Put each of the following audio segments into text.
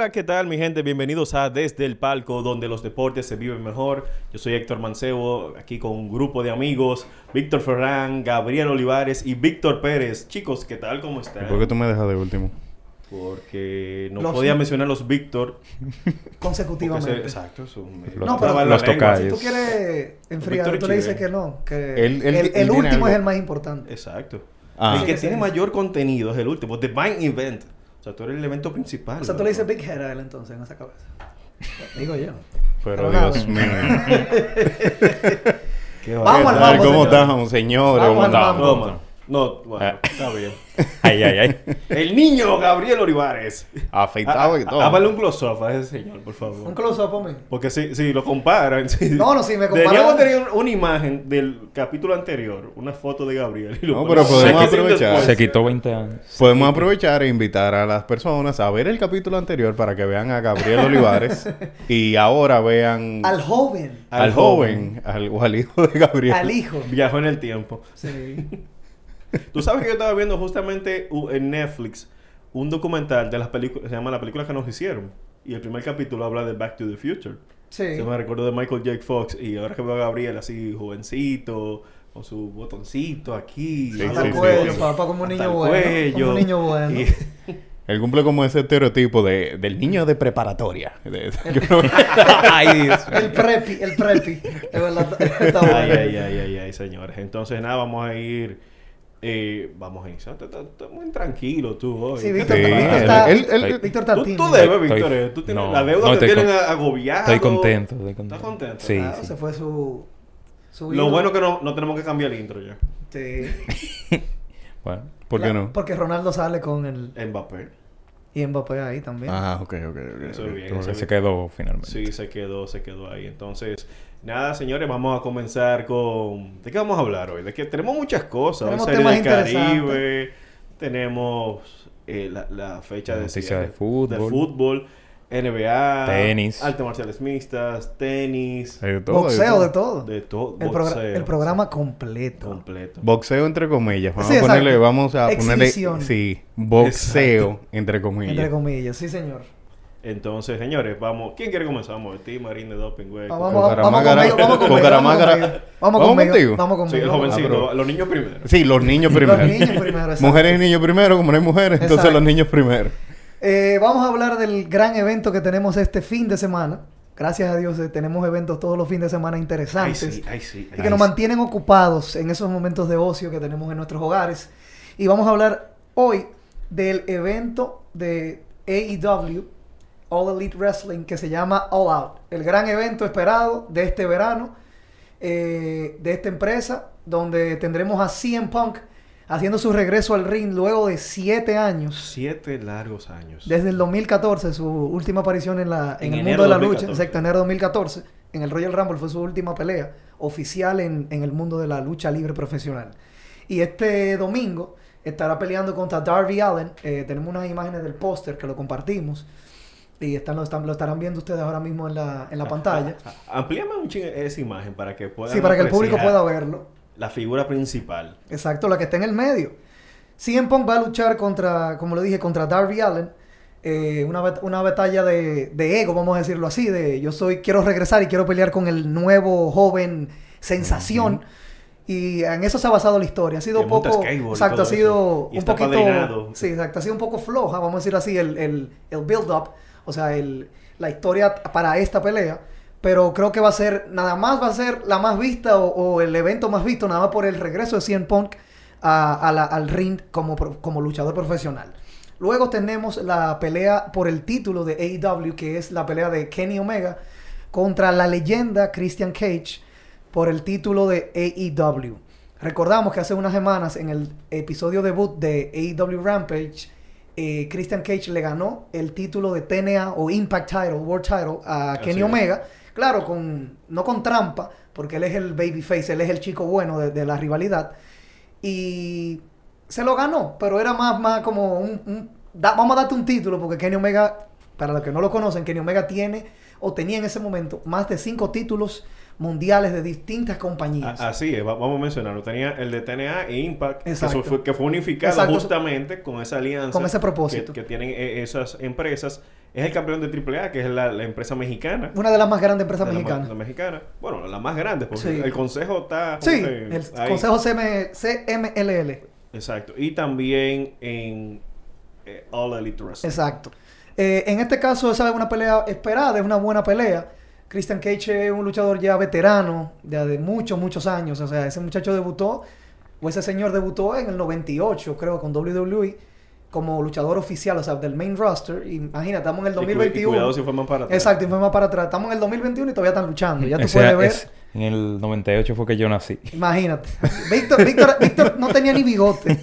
Hola, ¿qué tal mi gente? Bienvenidos a Desde el Palco, donde los deportes se viven mejor. Yo soy Héctor Mancebo, aquí con un grupo de amigos, Víctor Ferrán, Gabriel Olivares y Víctor Pérez. Chicos, ¿qué tal? ¿Cómo están? ¿Por qué tú me dejas de último? Porque no Los- podía mencionar los Víctor. consecutivamente. se- exacto, son... Los No, pero- los Si tú quieres enfriar, tú le dices que no, que el, él el tiene último algo. es el más importante. Exacto. Ah. El que Sí, tiene sí. mayor contenido es el último. The Main Event. O sea, tú eres el evento principal. O sea, tú le dices Big Head a él entonces en esa cabeza. Digo yo. Pero Pero Dios nada. mío. Qué Vamos ¿Qué tal? ¿Cómo? Vamos ¿Cómo al estamos? mambo. Toma. No, bueno, Ah. está bien. Ay, ay, ay. El niño Gabriel Olivares. Afeitado y Ah, todo. ah, Hágale un close-up a ese señor, por favor. Un close-up a mí. Porque si, si lo comparan... si- No, no, si me comparan- Deberíamos tener una imagen del capítulo anterior, una foto de Gabriel. y lo No, pero podemos aprovechar. después. Se quitó 20 años. Podemos aprovechar e invitar a las personas a ver el capítulo anterior para que vean a Gabriel Olivares y ahora vean Al joven. al, al joven, al, o al hijo de Gabriel. Al hijo. Viajó en el tiempo. Sí. Tú sabes que yo estaba viendo justamente u- en Netflix un documental de las películas, se llama La película que nos hicieron. Y el primer capítulo habla de Back to the Future. Sí. Se me recuerdo de Michael J. Fox y ahora que veo a Gabriel así jovencito, con su botoncito aquí. Sí, Hasta sí, el sí, cuello, sí. papá, como un niño el bueno. cuello. Como un niño bueno. Y- Él cumple como ese estereotipo de, del niño de preparatoria. De- yo no- Ay, Dios. El prepi, el prepi. Es verdad, está bueno. ay, ay, ay, ay, ay, señores. Entonces, nada, vamos a ir. Eh, vamos a iniciar. Estás estás muy tranquilo tú hoy. Sí, ¿Qué Víctor, Sí, está, él- él- Víctor está Tú, debes, Víctor. eh, Tú tienes no, la deuda no, te estoy tienen agobiado. Estoy contento, estoy contento. ¿Estás contento? Sí, sí. Se fue su... su Lo bueno que no, no tenemos que cambiar el intro ya. Sí. Bueno, ¿Por qué La- no? Porque Ronaldo sale con el... Mbappé. Y Mbappé ahí también. Ah, ok, ok, ok. Eso es bien. eso es se bien. quedó finalmente. Sí, se quedó, se quedó ahí. Entonces, nada, señores, vamos a comenzar con... ¿De qué vamos a hablar hoy? De que tenemos muchas cosas. Tenemos Hoy temas del. Caribe, tenemos eh, la, la fecha de Noticias cierre de fútbol. de fútbol, NBA, Tenis. artes marciales mixtas, tenis, Hay de todo, hay de Boxeo de todo. de todo, el, programa completo. completo. Boxeo entre comillas. Vamos Sí, a ponerle, vamos a ponerle, sí, boxeo Exacto. entre comillas. Entre comillas, sí señor. Entonces, señores, vamos. ¿Quién quiere comenzar? Vamos a ver, ti, Marín de Doping, güey. Ah, Con Vamos, vamos, vamos vamos con conmigo. Vamos conmigo. Vamos ¿Vamos conmigo. contigo? Vamos Sí, el jovencito, Ah, los niños primero. Sí, los niños primero. Los niños primero, exacto. Mujeres y niños primero, como no hay mujeres, entonces los niños primero. Eh, vamos a hablar del gran evento que tenemos este fin de semana. Gracias a Dios eh, tenemos eventos todos los fines de semana Ay, interesantes. sí, ay, sí. y ay, que nos sí. mantienen ocupados en esos momentos de ocio que tenemos en nuestros hogares. Y vamos a hablar hoy del evento de AEW, All Elite Wrestling, que se llama All Out. El gran evento esperado de este verano, eh, de esta empresa, donde tendremos a CM Punk haciendo su regreso al ring luego de siete años. Siete largos años. Desde el 2014, su última aparición en, la, en, En el mundo de la 2014. lucha, exacto, enero de 2014, en el Royal Rumble fue su última pelea oficial en, en el mundo de la lucha libre profesional. Y este domingo estará peleando contra Darby Allen. Eh, tenemos unas imágenes del póster que lo compartimos. Y están, lo, están- lo estarán viendo ustedes ahora mismo en la, en la pantalla. Amplíame un ching esa imagen para que puedan Sí, para que el público pueda verlo. La figura principal. Exacto, la que está en el medio. CM Punk va a luchar contra, como le dije, contra Darby Allen. Eh, una, una batalla de, de ego, vamos a decirlo así, de yo soy, quiero regresar y quiero pelear con el nuevo joven sensación. Y en eso se ha basado la historia. Ha sido Que poco. Exacto, ha sido un poquito. Sí, exacto. Ha sido un poco floja, vamos a decir así, el, el, el build-up. O sea, el, la historia para esta pelea. Pero creo que va a ser, nada más va a ser la más vista o, el evento más visto, nada más por el regreso de CM Punk a- la- al ring como, como luchador profesional. Luego tenemos la pelea por el título de AEW, que es la pelea de Kenny Omega contra la leyenda Christian Cage por el título de AEW. Recordamos que hace unas semanas en el episodio debut de AEW Rampage, eh, Christian Cage le ganó el título de TNA o Impact Title, World Title a Kenny. Omega. Claro, con, no con trampa, porque él es el babyface, él es el chico bueno de, de la rivalidad. Y se lo ganó, pero era más, más como un... un- da- vamos a darte un título, porque Kenny Omega, para los que no lo conocen, Kenny Omega tiene o tenía en ese momento más de cinco títulos mundiales de distintas compañías. Así es, va- vamos a mencionarlo. Tenía el de TNA e Impact, que, Exacto. fue, que fue unificado Exacto. justamente con esa alianza. Con ese propósito. Que, que tienen eh, esas empresas. Es el campeón de AAA, que es la, la empresa mexicana. Una de las más grandes empresas de la mexicanas. La, mexicana. Bueno, la más grande, porque Sí. el consejo está... Sí, el ahí. Consejo CM CMLL. Exacto. Y también en eh, All Elite Wrestling. Exacto. Eh, en este caso, esa es una pelea esperada, es una buena pelea. Christian Cage es un luchador ya veterano, ya de muchos, muchos años. O sea, ese muchacho debutó, o ese señor debutó en el 98, creo, con WWE, como luchador oficial, o sea, del main roster. Imagínate, estamos en el Y cu- y 2021. cuidado si fue más para atrás. Exacto, y fue más para atrás. Estamos en el 2021 y todavía están luchando. Ya tú Ese- puedes ver. es- en el 98 fue que yo nací. Imagínate. Víctor, Víctor, Víctor no tenía ni bigote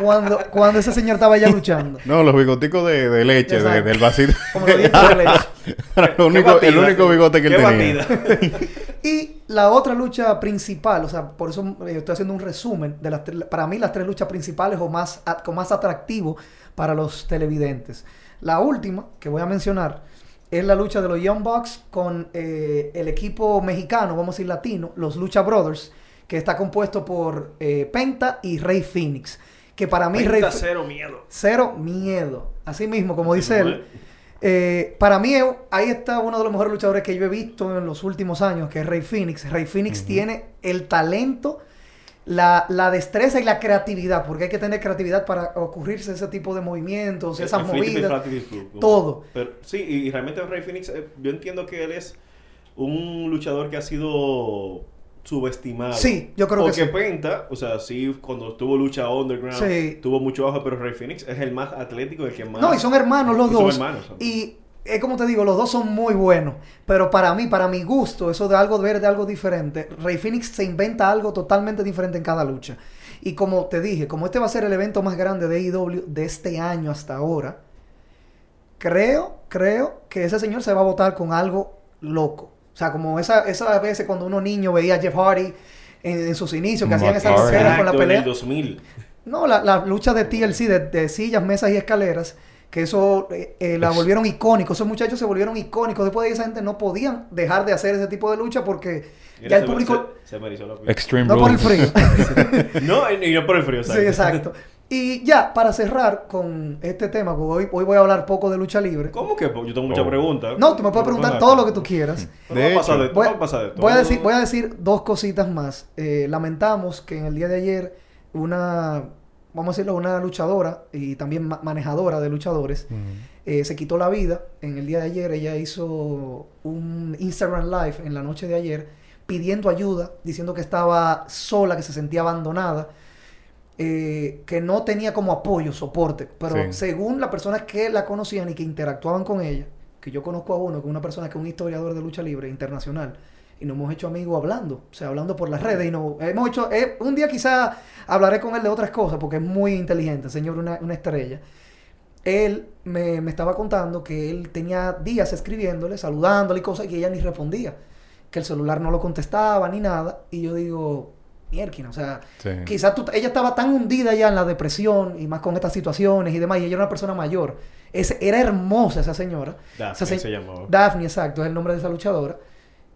cuando, cuando ese señor estaba ya luchando. No, los bigoticos de, de leche, de- del vasito. Como los dientes de leche. Era el único, el batida. único bigote que él tenía. batida. Y la otra lucha principal, o sea, por eso eh, estoy haciendo un resumen de las tres- para mí las tres luchas principales o más a- con más atractivo para los televidentes. La última que voy a mencionar es la lucha de los Young Bucks con eh, el equipo mexicano, vamos a decir latino, los Lucha Brothers, que está compuesto por eh, Penta y Rey Phoenix. Que para mí Rey Penta Ph- cero miedo. cero miedo. Así mismo, como dice él. Eh, para mí, ahí está uno de los mejores luchadores que yo he visto en los últimos años, que es Rey Phoenix. Rey Phoenix tiene el talento, la, la destreza y la creatividad, porque hay que tener creatividad para ocurrirse ese tipo de movimientos, esas El flippy, movidas. flappy, flip, todo. Pero, sí, y realmente Rey Phoenix, eh, yo entiendo que él es un luchador que ha sido subestimado. Sí, yo creo que Porque sí. Penta, o sea, sí, cuando tuvo lucha underground, Sí. tuvo mucho bajo, pero Rey Phoenix es el más atlético, el que más... No, y son hermanos los Y son dos. hermanos. Y es como te digo, los dos son muy buenos. Pero para mí, para mi gusto, eso de algo ver de algo diferente, Rey Phoenix se inventa algo totalmente diferente en cada lucha. Y como te dije, como este va a ser el evento más grande de AEW de este año hasta ahora, creo, creo que ese señor se va a votar con algo loco. O sea, como esa, esas veces cuando uno niño veía a Jeff Hardy en, en sus inicios, que hacían esas escenas con la pelea. el 2000. No, la, la lucha de TLC, de, de sillas, mesas y escaleras, que eso eh, eh, la Es- volvieron icónico. Esos muchachos se volvieron icónicos. Después de esa gente no podían dejar de hacer ese tipo de lucha porque ya el se- público... Se, se me la. Extreme No por el frío. No, y y no por el frío, sí, exacto. Y ya, para cerrar con este tema, porque hoy, hoy voy a hablar poco de lucha libre. ¿Cómo que? Yo tengo muchas Oh. preguntas. No, tú me puedes preguntar todo lo que tú quieras. De hecho. de, Voy, a pasar de todo. voy a decir, voy a decir dos cositas más. Eh, lamentamos que en el día de ayer una, vamos a decirlo, una luchadora y también ma- manejadora de luchadores eh, se quitó la vida. En el día de ayer ella hizo un Instagram Live en la noche de ayer pidiendo ayuda, diciendo que estaba sola, que se sentía abandonada, eh, que no tenía como apoyo, soporte. Pero Sí. según las personas que la conocían y que interactuaban con ella, que yo conozco a uno, que es una persona que es un historiador de lucha libre internacional, y nos hemos hecho amigos hablando, o sea, hablando por las redes, y no, hemos hecho, eh, un día quizá hablaré con él de otras cosas, porque es muy inteligente, señor, una, una estrella. Él me, me estaba contando que él tenía días escribiéndole, saludándole y cosas, y que ella ni respondía, que el celular no lo contestaba ni nada, y yo digo, mierda, o sea, Sí. Quizás tú- ella estaba tan hundida ya en la depresión y más con estas situaciones y demás, y ella era una persona mayor. Ese- era hermosa esa señora. Daphne Esa se- se llamaba. Daphne, exacto, es el nombre de esa luchadora.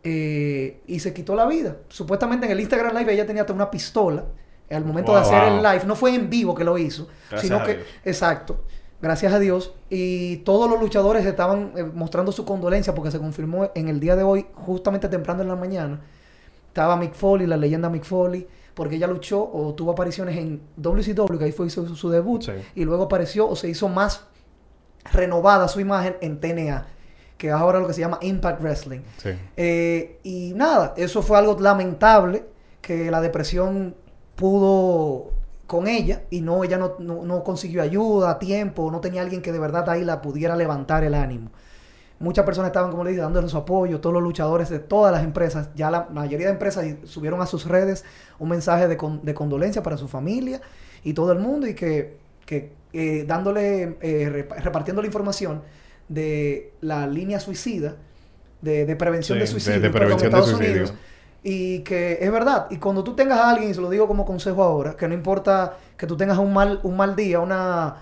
Eh, y se quitó la vida. Supuestamente en el Instagram Live ella tenía hasta una pistola al momento Wow. de hacer el live. No fue en vivo que lo hizo, Gracias sino que... Dios. Exacto. Gracias a Dios. Y todos los luchadores estaban eh, mostrando su condolencia porque se confirmó en el día de hoy, justamente temprano en la mañana. Estaba Mick Foley, la leyenda Mick Foley, porque ella luchó o tuvo apariciones en WCW, que ahí fue hizo su, su debut, Sí. y luego apareció o se hizo más renovada su imagen en TNA, que es ahora lo que se llama Impact Wrestling. Sí. Eh, y nada, eso fue algo lamentable, que la depresión pudo con ella y no, ella no, no- no consiguió ayuda a tiempo, no tenía alguien que de verdad ahí la pudiera levantar el ánimo. Muchas personas estaban, como le dije, dándole su apoyo, todos los luchadores de todas las empresas, ya la mayoría de empresas subieron a sus redes un mensaje de, con- de condolencia para su familia y todo el mundo y que, que, eh, dándole, eh, rep- repartiendo la información de la línea suicida, de, de prevención Sí, de suicidio, de perdón, en prevención de Estados suicidio. Unidos. Y que es verdad. Y cuando tú tengas a alguien, y se lo digo como consejo ahora, que no importa que tú tengas un mal, un mal día, una,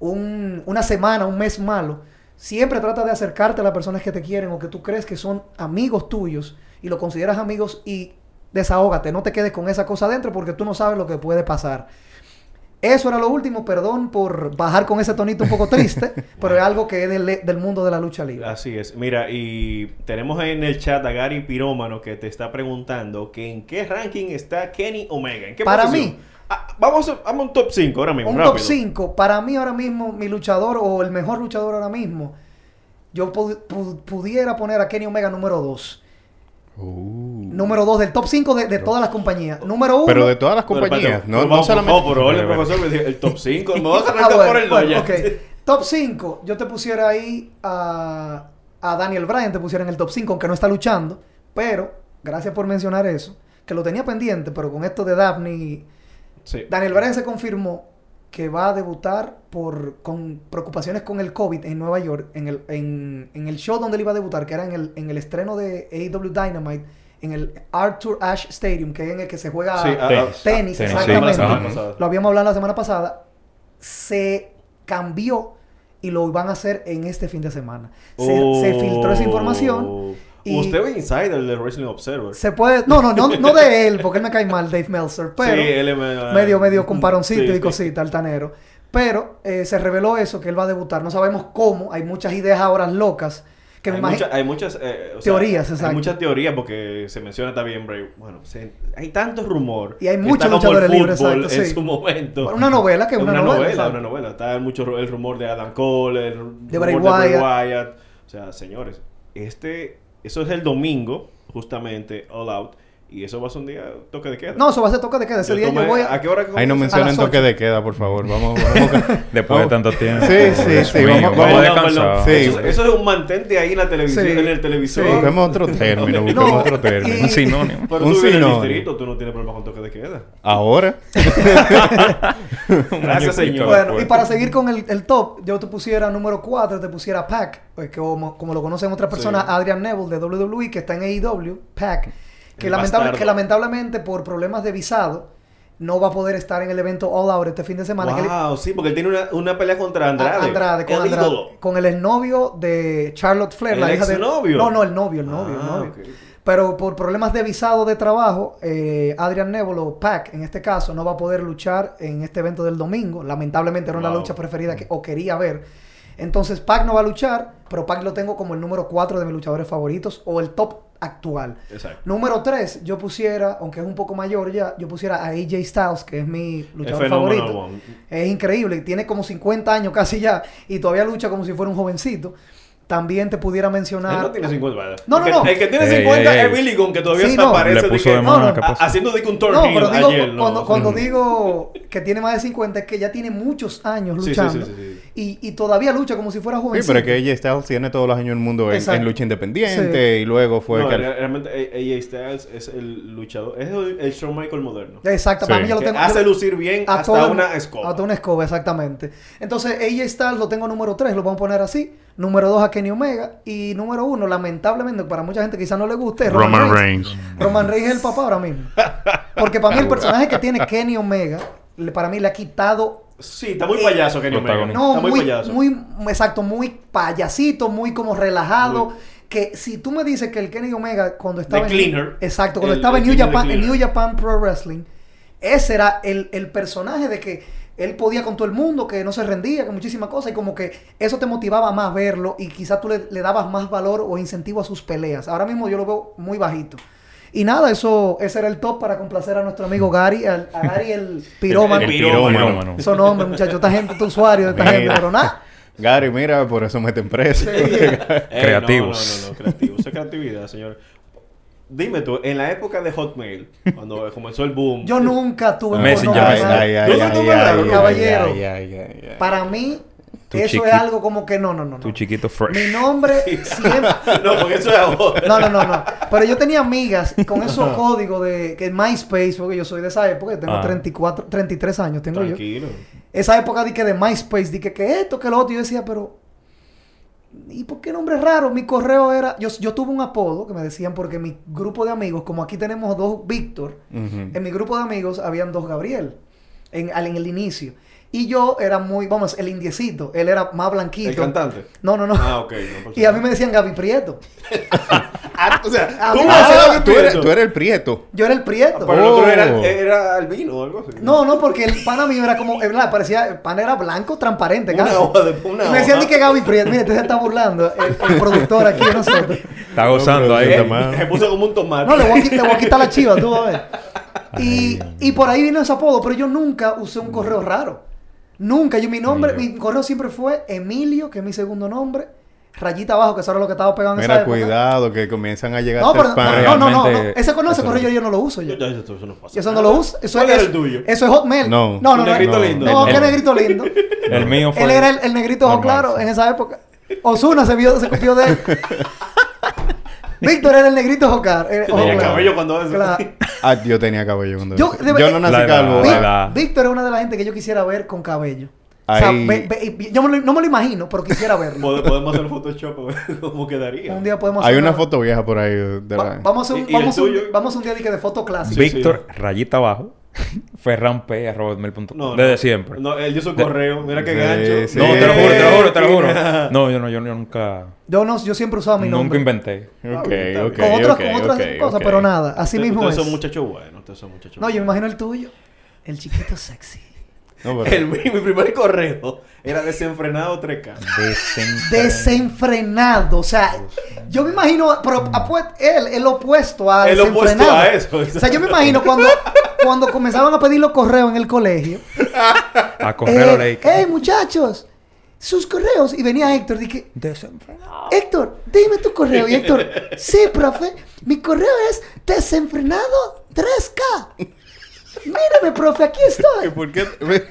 un- una semana, un mes malo, siempre trata de acercarte a las personas que te quieren o que tú crees que son amigos tuyos y lo consideras amigos y desahógate. No te quedes con esa cosa adentro porque tú no sabes lo que puede pasar. Eso era lo último, perdón por bajar con ese tonito un poco triste, pero es algo que es del, del mundo de la lucha libre. Así es. Mira, y tenemos en el chat a Gary Pirómano que te está preguntando que en qué ranking está Kenny Omega. ¿En qué Para posición? mí. Ah, vamos a vamos a un top 5 ahora mismo. un rápido. top 5, para mí ahora mismo, mi luchador o el mejor luchador ahora mismo, yo pu- pu- pudiera poner a Kenny Omega número 2. Uh. Número 2 del top 5 de, de todas las compañías. Número 1. Pero de todas las Pero, compañías, no, pero no vamos- solamente... No, pero Espera, profesor el top 5. Me vas a Ah, bueno, por el bueno, doya. ok. Top 5, yo te pusiera ahí a, a Daniel Bryan, te pusiera en el top 5, aunque no está luchando. Pero, gracias por mencionar eso, que lo tenía pendiente, pero con esto de Daphne Sí. Daniel Bryan se confirmó que va a debutar por con preocupaciones con el COVID en Nueva York, en el, en, en el show donde él iba a debutar, que era en el, en el estreno de AEW Dynamite, en el Arthur Ashe Stadium, que es en el que se juega Sí, ah, Tenis. ah, tenis, Tenis, exactamente. sí. Lo habíamos hablado la semana pasada. Se cambió y lo van a hacer en este fin de semana. Se, se filtró esa información. Y- Usted es insider del Wrestling Observer. Se puede... No, no, no, no de él, porque él me cae mal, Dave Meltzer, pero... sí, él es medio, medio, medio comparoncito Sí, y cosita, altanero. Pero eh, se reveló eso, que él va a debutar. No sabemos cómo. Hay muchas ideas ahora locas. Que me hay, mucha- hay muchas eh, o sea, Teorías, exacto. Hay muchas teorías porque se menciona también Bray. Bueno, se- hay tanto rumor. Y hay muchos luchadores libres, exacto, en sí. su momento. Una novela, que es una una novela, novela, una novela. Está mucho el rumor de Adam Cole, el De rumor Bray de Wyatt. Bray Wyatt. O sea, señores, este, eso es el domingo, justamente, All Out. Y eso va a ser un día toque de queda. No, eso va a ser toque de queda. Ese Yo día tomé- yo voy a... ¿A qué hora Ahí no mencionen toque de queda, por favor. Vamos, vamos. Después de tanto tiempo. Sí, sí, sí, vamos- vamos descansados. Sí. Eso, eso es un mantente ahí en la televisión, Sí. en el televisor. Sí. Busquemos otro término, busquemos No, otro término. y- Un sinónimo. Pero Un tú vives en el sinónimo. distrito, tú no tienes problema con toque de queda. Ahora. Gracias, señor. Bueno, y para seguir con el, el top, yo te pusiera número 4, te pusiera Pac, pues, que como, como lo conocen otras personas, Sí. Adrian Neville de WWE, que está en AEW, Pac, que, lamentable- que lamentablemente por problemas de visado no va a poder estar en el evento All Out este fin de semana. que Wow, sí, porque él tiene una, una pelea contra Andrade. Andrade, con el Andrade, con el exnovio de Charlotte Flair, ¿El la hija de exnovio? No, no, el novio, el novio, el Ah, novio. Pero por problemas de visado de trabajo, eh, Adrian Neville o Pac, en este caso, no va a poder luchar en este evento del domingo. Lamentablemente era una Wow. lucha preferida que, o quería ver. Entonces Pac no va a luchar, pero Pac lo tengo como el número 4 de mis luchadores favoritos o el top actual. Exacto. Número 3, yo pusiera, aunque es un poco mayor ya, yo pusiera a AJ Styles, que es mi luchador favorito. one. Es increíble, tiene como 50 años casi ya y todavía lucha como si fuera un jovencito. También te pudiera Él mencionar. no tiene 50, ¿verdad? No, no, que, no. El que tiene Ey, 50 ey, ey. es Billy Gunn, que todavía Sí, se no. aparece. Le de puso que- de mano, No, no, haciendo de que un turn No, pero digo, ayer, no. cuando, cuando digo que tiene más de 50 es que ya tiene muchos años Sí, sí, luchando sí, sí, sí. Y, y todavía lucha como si fuera Sí, jovencito. pero es que AJ Styles tiene todos los años del mundo en, lucha independiente y luego fue No, que... realmente A- AJ Styles es el luchador, es el, el Shawn Michael moderno. Exacto, Sí. para mí yo lo tengo. hace yo- lucir bien a hasta todo- una escoba. Hasta una escoba, exactamente. Entonces, AJ Styles lo tengo número 3, lo vamos a poner así. Número 2 a Kenny Omega. Y número 1, lamentablemente, para mucha gente quizás no le guste, es Roman, Roman Reigns. Reigns. Roman Reigns es el papá ahora mismo. Porque para mí el personaje que tiene Kenny Omega, para mí le ha quitado Sí, está muy payaso Kenny Omega. No, está muy, muy, payaso. muy, exacto, muy payasito, muy como relajado. Muy- Que si tú me dices que el Kenny Omega cuando estaba The en Cleaner. exacto, cuando El- estaba en Japan. New Japan Pro Wrestling, ese era el, el personaje de que él podía con todo el mundo, que no se rendía, que muchísimas cosas, y como que eso te motivaba más verlo y quizás tú le, le dabas más valor o incentivo a sus peleas. Ahora mismo yo lo veo muy bajito. Y nada, eso, ese era el top para complacer a nuestro amigo Gary, al- a, Gary el pirómano. El El pirómano. Esos nombres, muchachos, esta gente, este usuario de esta gente, pero nada. Gary, mira, por eso meten preso. Ey, Creativos. No, no, no, creativos. Eso es creatividad, señor. Dime tú, en la época de Hotmail, cuando comenzó el boom. Yo nunca tuve un Messenger. nombre Ay, raro. ay, ay, ¿Tú ay, no caballero? ay, ay, ay, ay. Para mí, Tu eso chiqui- es algo como que no, no, no. no. Tu chiquito fresh. Mi nombre siempre... No, porque eso es ahora. No, no, no, no. Pero yo tenía amigas con esos códigos de que MySpace, porque yo soy de esa época, yo tengo Ah. 34, 33 años, tengo yo. Tranquilo. Esa época de que de MySpace, de que, que esto, que lo otro, yo decía, pero ¿y por qué nombre raro? Mi correo era, yo, yo tuve un apodo que me decían porque mi grupo de amigos, como aquí tenemos dos Víctor, en mi grupo de amigos habían dos Gabriel en, al- en el inicio. Y yo era muy, vamos, el indiecito, él era más blanquito. ¿El cantante? No, no, no. Ah, ok. no, Y a mí me decían Gaby Prieto. Ah, o sea, A tú mí me me decías Ah, que tú eres, Prieto. tú eres el prieto. Yo era el Prieto. Pero el otro Oh. era, era albino o algo así. No, no, porque el pana mío era como, ¿verdad? Parecía, el pana era blanco, transparente, Una casi. hoja de una Y me decían hoja. que Gaby Prieto. Mire, usted se está burlando, el, el productor aquí de nosotros. Está gozando ahí. Eh, Tomás. se puso como un tomate. No, le voy a, qui- le voy a quitar la chiva, tú vas a ver. Y, y por ahí vino ese apodo, pero yo nunca usé un correo raro. Nunca. Yo mi nombre, Mira. mi correo siempre fue Emilio, que es mi segundo nombre, rayita abajo, que eso era lo que estaba en esa Mira, época. cuidado, que comienzan a llegar No, pero spam. no, no, no, no, Ese correo, ese correo no. yo no lo uso Yo- yo. yo- eso, eso no pasa. Eso no lo uso. Eso ¿Cuál es, era el tuyo? Eso es Hotmail. No. no, no. Un negrito no. lindo. No, El- qué negrito lindo. El mío fue. Él era el, el negrito ojo normal, claro sí. en esa época. Osuna se vio, se copió de él. Víctor era el negrito eh, ojo Tenía claro. cabello cuando eso. Claro. Ah, yo tenía cabello cuando Yo- eso. de- Yo no nací La calvo. La edad. Víctor es una de las gente que yo quisiera ver con cabello. O sea, Ahí- ve- ve- y yo me lo- no me lo imagino, pero quisiera verlo. Pod- Podemos hacer un Photoshop a ver cómo quedaría. Un día podemos Hay hacer una foto vieja por ahí. De Va- vamos a hacer un, ¿Y- y el vamos a un- vamos un día de, que de foto clásica. Sí, Víctor, rayita abajo. Ferran P. arroba hotmail.com. No, no. Desde siempre. No, él dio su correo. Mira qué Sí, gancho. sí. No, te lo juro, te lo juro, te lo juro. No, yo no, yo, yo nunca. Yo no, yo siempre usaba mi Nunca nombre. inventé. Ok, bien, ok, con otras, con otras cosas, pero nada. Así Ustedes- mismo ustedes es. son muchachos buenos. Ustedes son muchachos No, yo me imagino el tuyo. El chiquito sexy. No, pero- El, mi, mi primer correo era desenfrenado 3K. Desenfrenado. O sea, yo me imagino, pero apu- él, el opuesto a El opuesto desenfrenado. a eso, O sea, yo me imagino cuando, cuando comenzaban a pedir los correos en el colegio. A correr Eh, hey, muchachos, sus correos. Y venía Héctor, dije, Desenfrenado. Héctor, dime tu correo. Y Héctor, sí, profe, mi correo es desenfrenado 3K. Mírame, profe, aquí estoy. ¿Por qué?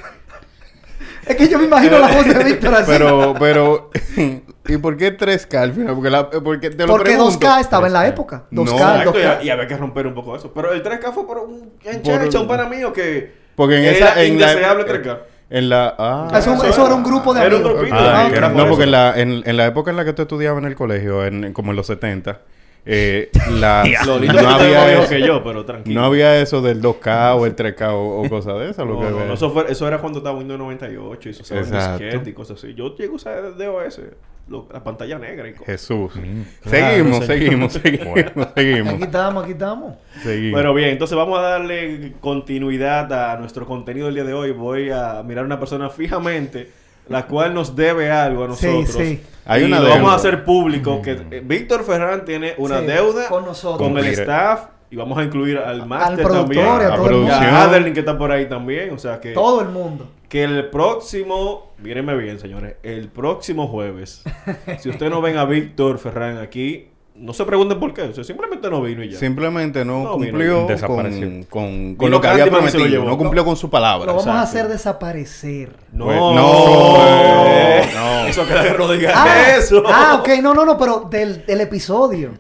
Es que yo me imagino la voz de Víctor así. Pero, pero, ¿y por qué 3K al final? Porque, la, porque te lo Porque pregunto. 2K estaba en la 3K. época. No. 2K, Exacto, 2K. y, y había que romper un poco eso. Pero el 3K fue por un Por- enchacha, un pana mío que Porque en era esa, en la, indeseable 3K. en la, ah, Eso, Eso eso era- un grupo de era un amigos. grupito Ah, amigos, por no, porque en la, en, en la época en la que tú estudiabas en el colegio, en, como en los 70, eh, la, no, había eso, que yo, pero tranquilo. no había eso del 2K o el 3K o, o cosas de esas. No, lo que no, eso, fue, eso era cuando estaba Windows 98 y eso disquete y cosas así. Yo llego a usar DOS, lo- la pantalla negra y cosas. Jesús. Claro, seguimos, señor. seguimos, seguimos, seguimos, Aquí estamos, aquí estamos. seguimos. Bueno, bien, entonces vamos a darle continuidad a nuestro contenido del día de hoy. Voy a mirar a una persona fijamente, la cual nos debe algo a Sí, nosotros. sí. Hay y una lo deuda. vamos a hacer público que eh, Víctor Ferran tiene una Sí, deuda con nosotros. con el Mire. staff y vamos a incluir al máster también. y a A todo el a Adeline que está por ahí también, o sea que Todo el mundo. que el próximo, mírenme bien, señores, el próximo jueves, si usted no ven a Víctor Ferran aquí, no se pregunten por qué, o sea, simplemente no vino y ya. Simplemente no, No, cumplió con, con, Vino con lo que había prometido. No cumplió con su palabra. Lo vamos a hacer desaparecer. No, Pues, no, eh, no. eso queda de rodillas. Ah, eso. ah, ok, no, no, no, pero del, del episodio.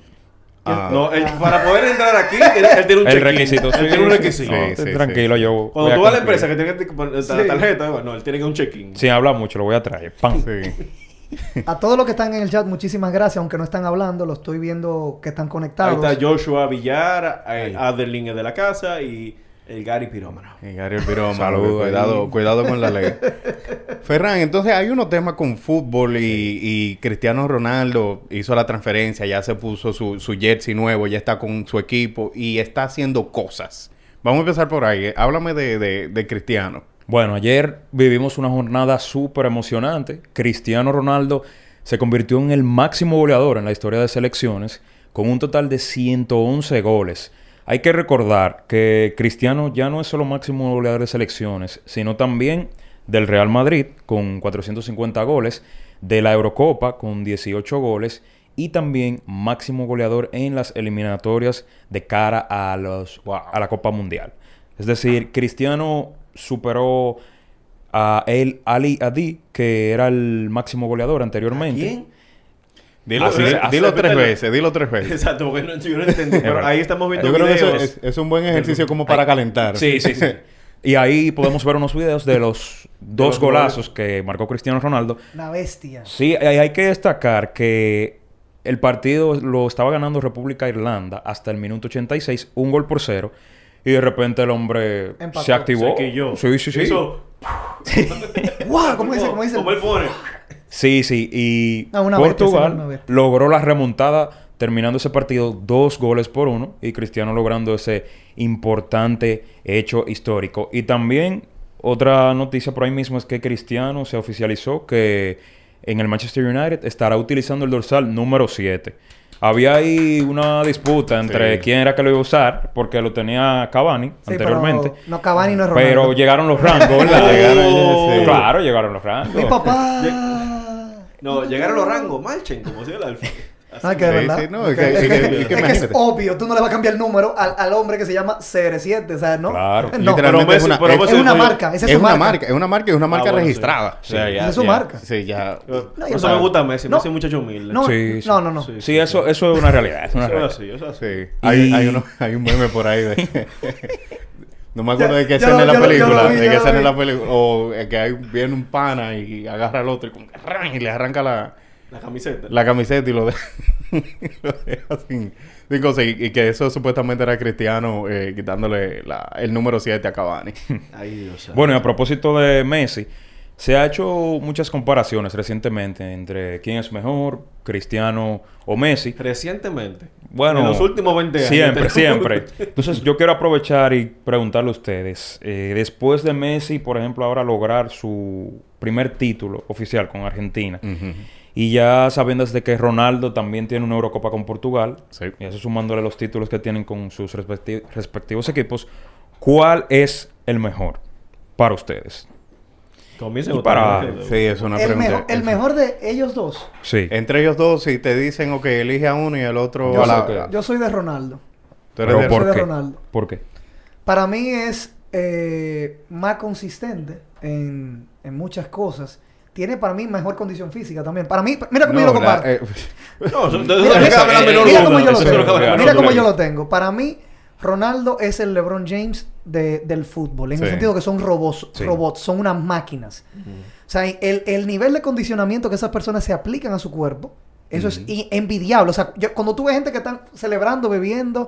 Ah. No, él- para poder entrar aquí, él, él tiene un El requisito. Él tiene un requisito. Sí, sí, Tranquilo, sí. yo. Cuando voy tú vas a la empresa que tiene que poner la Sí. tarjeta, bueno, él tiene que un check-in. Sin hablar mucho, lo voy a traer. ¡Pam! Sí. A todos los que están en el chat, muchísimas gracias. Aunque no están hablando, lo estoy viendo que están Ahí conectados. está Joshua Villar, eh, Ahí. Adeline es de la casa y el Gary Pirómano. Gary Pirómano, Saludos cuidado, ahí. cuidado con la ley. Ferran, entonces hay unos temas con fútbol y, y Cristiano Ronaldo hizo la transferencia, ya se puso su, su jersey nuevo, ya está con su equipo y está haciendo cosas. Vamos a empezar por ahí. Háblame de, de, de Cristiano. Bueno, ayer vivimos una jornada súper emocionante. Cristiano Ronaldo se convirtió en el máximo goleador en la historia de selecciones con un total de 111 goles. Hay que recordar que Cristiano ya no es solo máximo goleador de selecciones, sino también del Real Madrid con 450 goles, de la Eurocopa con 18 goles y también máximo goleador en las eliminatorias de cara a, los, a la Copa Mundial. Es decir, Cristiano superó a el Ali Adi, que era el máximo goleador anteriormente. ¿Quién? Dilo, Así tres veces, dilo tres veces. Exacto, porque no, yo no entendí. Pero ahí estamos viendo Yo creo que eso videos. es, es un buen ejercicio como para calentar. Sí, sí, sí. Y ahí podemos ver unos videos de los dos los golazos que marcó Cristiano Ronaldo. Una bestia. Sí, hay, hay que destacar que el partido lo estaba ganando República Irlanda hasta el minuto 86, un gol por cero. Y de repente el hombre Empató. se activó. Se quilló. Sí, sí, sí. Hizo- ¡Guau! ¿Cómo dice? ¿Cómo dice? Como él pone. Sí, sí. Y Ah, una Portugal una logró la remontada terminando ese partido dos goles por uno y Cristiano logrando ese importante hecho histórico. Y también otra noticia por ahí mismo es que Cristiano se oficializó que en el Manchester United estará utilizando el dorsal número 7. Había ahí una disputa entre Sí. quién era que lo iba a usar, porque lo tenía Cavani Sí, anteriormente. pero no, Cavani no es Ronaldo. Pero llegaron los rangos, ¿verdad? Llegaron, sí. Claro, llegaron los rangos. Mi papá... No, llegaron los rangos, marchen, como sea el alfa. Ah, que de Sí, verdad. sí, no, es Ok. que- es es que, es que es que es imagínate. obvio, tú no le vas a cambiar el número al, al hombre que se llama CR7, ¿sabes? ¿No? Claro. No, Literalmente Pero es una, pero es- es una marca, esa es, es su una marca. marca, es una marca, es una marca bueno, sí. registrada. Sí, O sea, ya, Esa es su ya. marca. Sí, ya. No, eso me gusta Messi. No. Messi es un muchacho humilde. No, Sí, sí. no, no, no. Sí. Sí, eso, eso es una realidad. Es una Eso es realidad. así, eso es así. Sí. Hay, Y- hay, uno, hay un meme por ahí de... no me acuerdo Ya- de qué escena en la ya lo- película. vi, de qué escena en la película. O que hay, viene un pana y agarra al otro y le arranca la, La camiseta. la camiseta y lo, de- lo deja sin. Y, que eso supuestamente era Cristiano eh, quitándole la- el número 7 a Cavani. Ay, Dios. Bueno, y a propósito de Messi, se ha hecho muchas comparaciones recientemente entre quién es mejor, Cristiano o Messi. Recientemente. Bueno, En los últimos 20 años. Siempre, siempre. Entonces, yo quiero aprovechar y preguntarle a ustedes, eh, después de Messi, por ejemplo, ahora lograr su primer título oficial con Argentina, Ujú. Y ya sabiendo de que Ronaldo también tiene una Eurocopa con Portugal, Sí. y eso sumándole los títulos que tienen con sus respecti- respectivos equipos, ¿cuál es el mejor para ustedes? Y para-. Sí, es una El, pregunta. mejor, el mejor de ellos dos. Sí. Entre ellos dos, si te dicen, ok, elige a uno y al otro Yo, a la... soy- yo soy de Ronaldo. Tú eres Pero de- ¿por soy de qué? Ronaldo. ¿Por qué? Para mí es eh, más consistente en, en muchas cosas. Tiene para mí mejor condición física también. Para mí, mira cómo yo No, lo comparto. eh, No, Mira, cómo yo lo tengo. Mira cómo yo lo tengo. Para mí, Ronaldo es el LeBron James de- del fútbol. En el sentido que son robots, Sí. robots, son unas máquinas. O sea, el, el nivel de condicionamiento que esas personas se aplican a su cuerpo, eso es envidiable. O sea, yo- cuando tú ves gente que están celebrando, bebiendo,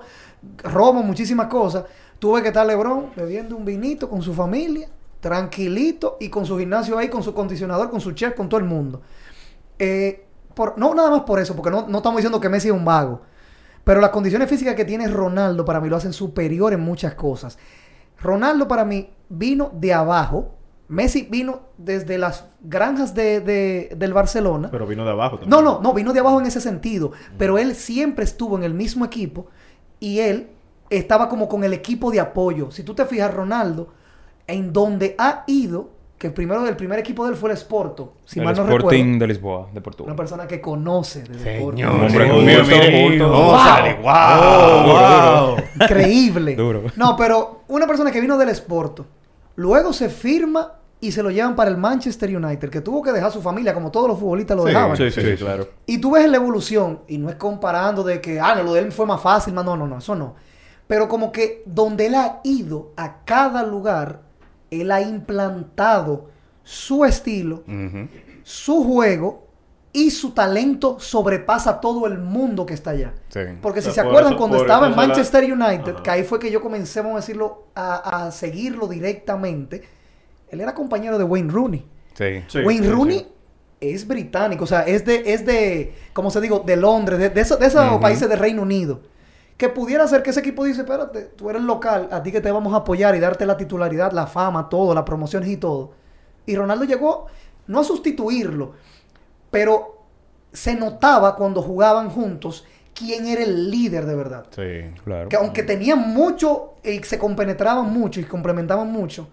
robo, muchísimas cosas, tú ves que está LeBron bebiendo un vinito con su familia, tranquilito y con su gimnasio ahí, con su condicionador, con su chef, con todo el mundo. Eh, por, no nada más por eso, porque no, no estamos diciendo que Messi es un vago. Pero las condiciones físicas que tiene Ronaldo para mí lo hacen superior en muchas cosas. Ronaldo para mí vino de abajo. Messi vino desde las granjas de, de- del Barcelona. Pero vino de abajo también. No, no, no, vino de abajo en ese sentido. Pero él siempre estuvo en el mismo equipo y él estaba como con el equipo de apoyo. Si tú te fijas, Ronaldo, en donde ha ido, que primero del primer equipo de él fue el Sporto, si el mal no Sporting recuerdo. de Lisboa, de Portugal. Una persona que conoce de deporte. Señor, Hombre, mire. Wow. Increíble. Duro. No, pero una persona que vino del Sporto, luego se firma y se lo llevan para el Manchester United, que tuvo que dejar su familia, como todos los futbolistas lo Sí, dejaban. Sí, sí, sí, claro. Y tú ves la evolución, y no es comparando de que, ah, no, lo de él fue más fácil, más, no, no, no, eso no. Pero como que donde él ha ido a cada lugar, él ha implantado su estilo, su juego y su talento sobrepasa a todo el mundo que está allá. Sí. Porque si O sea, se por acuerdan eso- cuando estaba en la- Manchester United, Ajá. que ahí fue que yo comencé, vamos a decirlo, a, a seguirlo directamente, él era compañero de Wayne Rooney. Sí. Sí, Wayne sí, Rooney sí. es británico, o sea, es de, es de, ¿cómo se digo? De Londres, de, de, esos, de esos Ujú. países de Reino Unido. Que pudiera ser que ese equipo dice, espérate, tú eres local, a ti que te vamos a apoyar y darte la titularidad, la fama, todo, las promociones y todo. Y Ronaldo llegó no a sustituirlo, pero se notaba cuando jugaban juntos quién era el líder de verdad. Sí. Claro. Que aunque tenían mucho y se compenetraban mucho y complementaban mucho,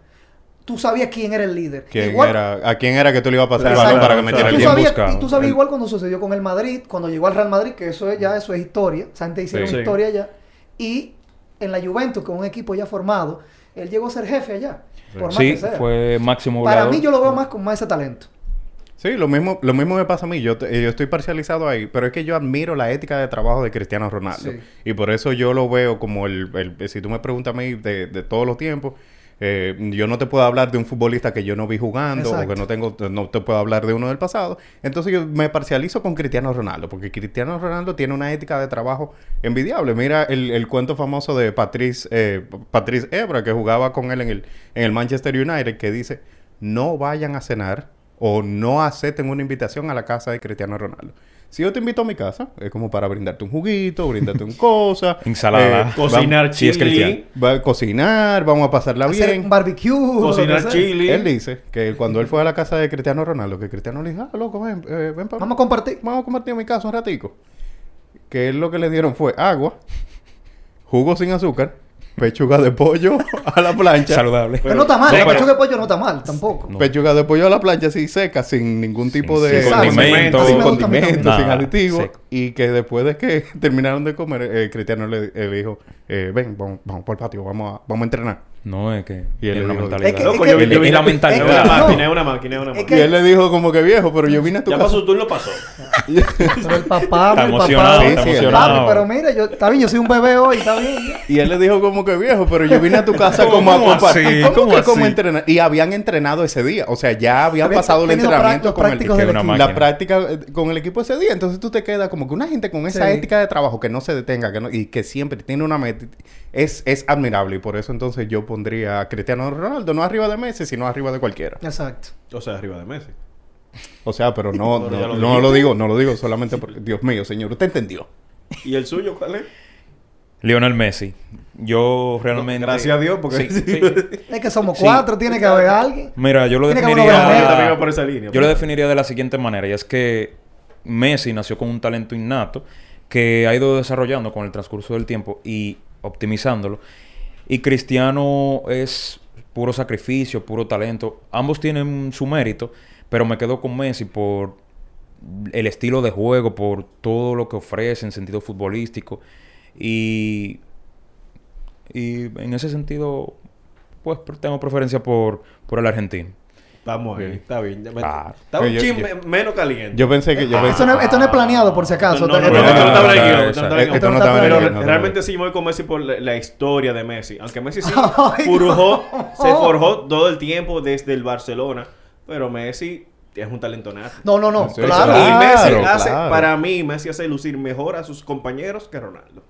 tú sabías quién era el líder. ¿Quién Igual- era, ¿A quién era que tú le ibas a pasar el balón para que metiera el sabías, buscado. y tú sabías El- igual cuando sucedió con el Madrid, cuando llegó al Real Madrid, que eso es ya eso es historia, esa gente hicieron Sí. historia ya. Y en la Juventus, con un equipo ya formado, él llegó a ser jefe allá. Por más Sí, que sea. fue máximo Para mí yo lo veo más con más ese talento. Sí, lo mismo, lo mismo me pasa a mí. Yo, te- yo estoy parcializado ahí, pero es que yo admiro la ética de trabajo de Cristiano Ronaldo. Sí. Y por eso yo lo veo como el, el- si tú me preguntas a mí de, de todos los tiempos, eh, yo no te puedo hablar de un futbolista que yo no vi jugando o que no tengo, no te puedo hablar de uno del pasado. Entonces yo me parcializo con Cristiano Ronaldo, porque Cristiano Ronaldo tiene una ética de trabajo envidiable. Mira el, el cuento famoso de Patrice, eh, Patrice Ebra, que jugaba con él en el, en el Manchester United, que dice, no vayan a cenar o no acepten una invitación a la casa de Cristiano Ronaldo. Si yo te invito a mi casa, es como para brindarte un juguito, brindarte un cosa. Ensalada. eh, Cocinar es cristiano. chili. Va a cocinar, vamos a pasarla Hacer bien. un barbecue. Cocinar chili. Él dice que cuando él fue a la casa de Cristiano Ronaldo, que Cristiano le dijo, ah, loco, ven, eh, ven para Vamos a compartir. vamos a compartir en mi casa un ratico. Que él lo que le dieron fue agua, jugo sin azúcar, pechuga de pollo a la plancha. Saludable. Pero, no está mal. Sí, la pero- pechuga de pollo no está mal tampoco. No. Pechuga de pollo a la plancha así seca, sin ningún tipo Sin- de sin condimento. Sin condimento, también. sin Nada, aditivo. seco. Y que después de que terminaron de comer, eh, Cristiano le, le dijo, eh, ven, vamos, vamos por el patio, vamos a, vamos a entrenar. No, es que Y él le una dijo- mentalidad. Es que- Loco, es yo, que- yo es vine la mentalidad. Es una máquina, es una máquina, es una Es máquina. Y él le dijo como que viejo, pero yo vine a tu Ya casa. pasó su turno, pasó. Pero el papá, Está emocionado, papá. está Papi, emocionado. pero mira, yo, está bien, yo soy un bebé hoy, está bien. ya. Y él le dijo como que viejo, pero yo vine a tu casa ¿Cómo como a compartir. así? ¿Cómo, ¿Cómo que como entrenar? Y habían entrenado ese día. O sea, ya habían Habían pasado el entrenamiento con el, equipo. la práctica eh, con el equipo ese día. Entonces tú te quedas como que una gente con esa ética de trabajo que no se detenga que no- y que siempre tiene una meta es, es admirable. Y por eso entonces yo pondría a Cristiano Ronaldo no arriba de Messi, sino arriba de cualquiera. Exacto. O sea, arriba de Messi. O sea, pero no, Pero no, lo no lo digo, no lo digo solamente porque, Dios mío, señor, usted entendió. ¿Y el suyo cuál es? Lionel Messi. Yo realmente... Gracias a Dios, porque... Sí, sí. Es que somos Sí. cuatro, tiene que haber alguien. Mira, yo lo Tiene definiría... Yo también iba por esa línea. Yo lo definiría de la siguiente manera, y es que Messi nació con un talento innato que ha ido desarrollando con el transcurso del tiempo y optimizándolo. Y Cristiano es puro sacrificio, puro talento. Ambos tienen su mérito, pero me quedo con Messi por el estilo de juego, por todo lo que ofrece en sentido futbolístico. Y, y en ese sentido, pues tengo preferencia por, por el argentino. Vamos ahí, Bien. está bien. Ya me- Claro. Está un Yo- chin yo- me- menos caliente. Yo pensé que... Yo Ah, pensé- Esto no, esto no es planeado, por si acaso. No, no, no, no está en el guion, Exacto. esto no está en el guion. Esto no está estaba en el Pero guion, no estaba en el realmente guion. sí me voy con Messi por la, la historia de Messi. Aunque Messi sí Ay, forjó, se forjó todo el tiempo desde el Barcelona. Pero Messi es un talento nato. No, no, no. Sí, claro. y Messi claro, hace, claro. para mí, Messi hace lucir mejor a sus compañeros que Ronaldo.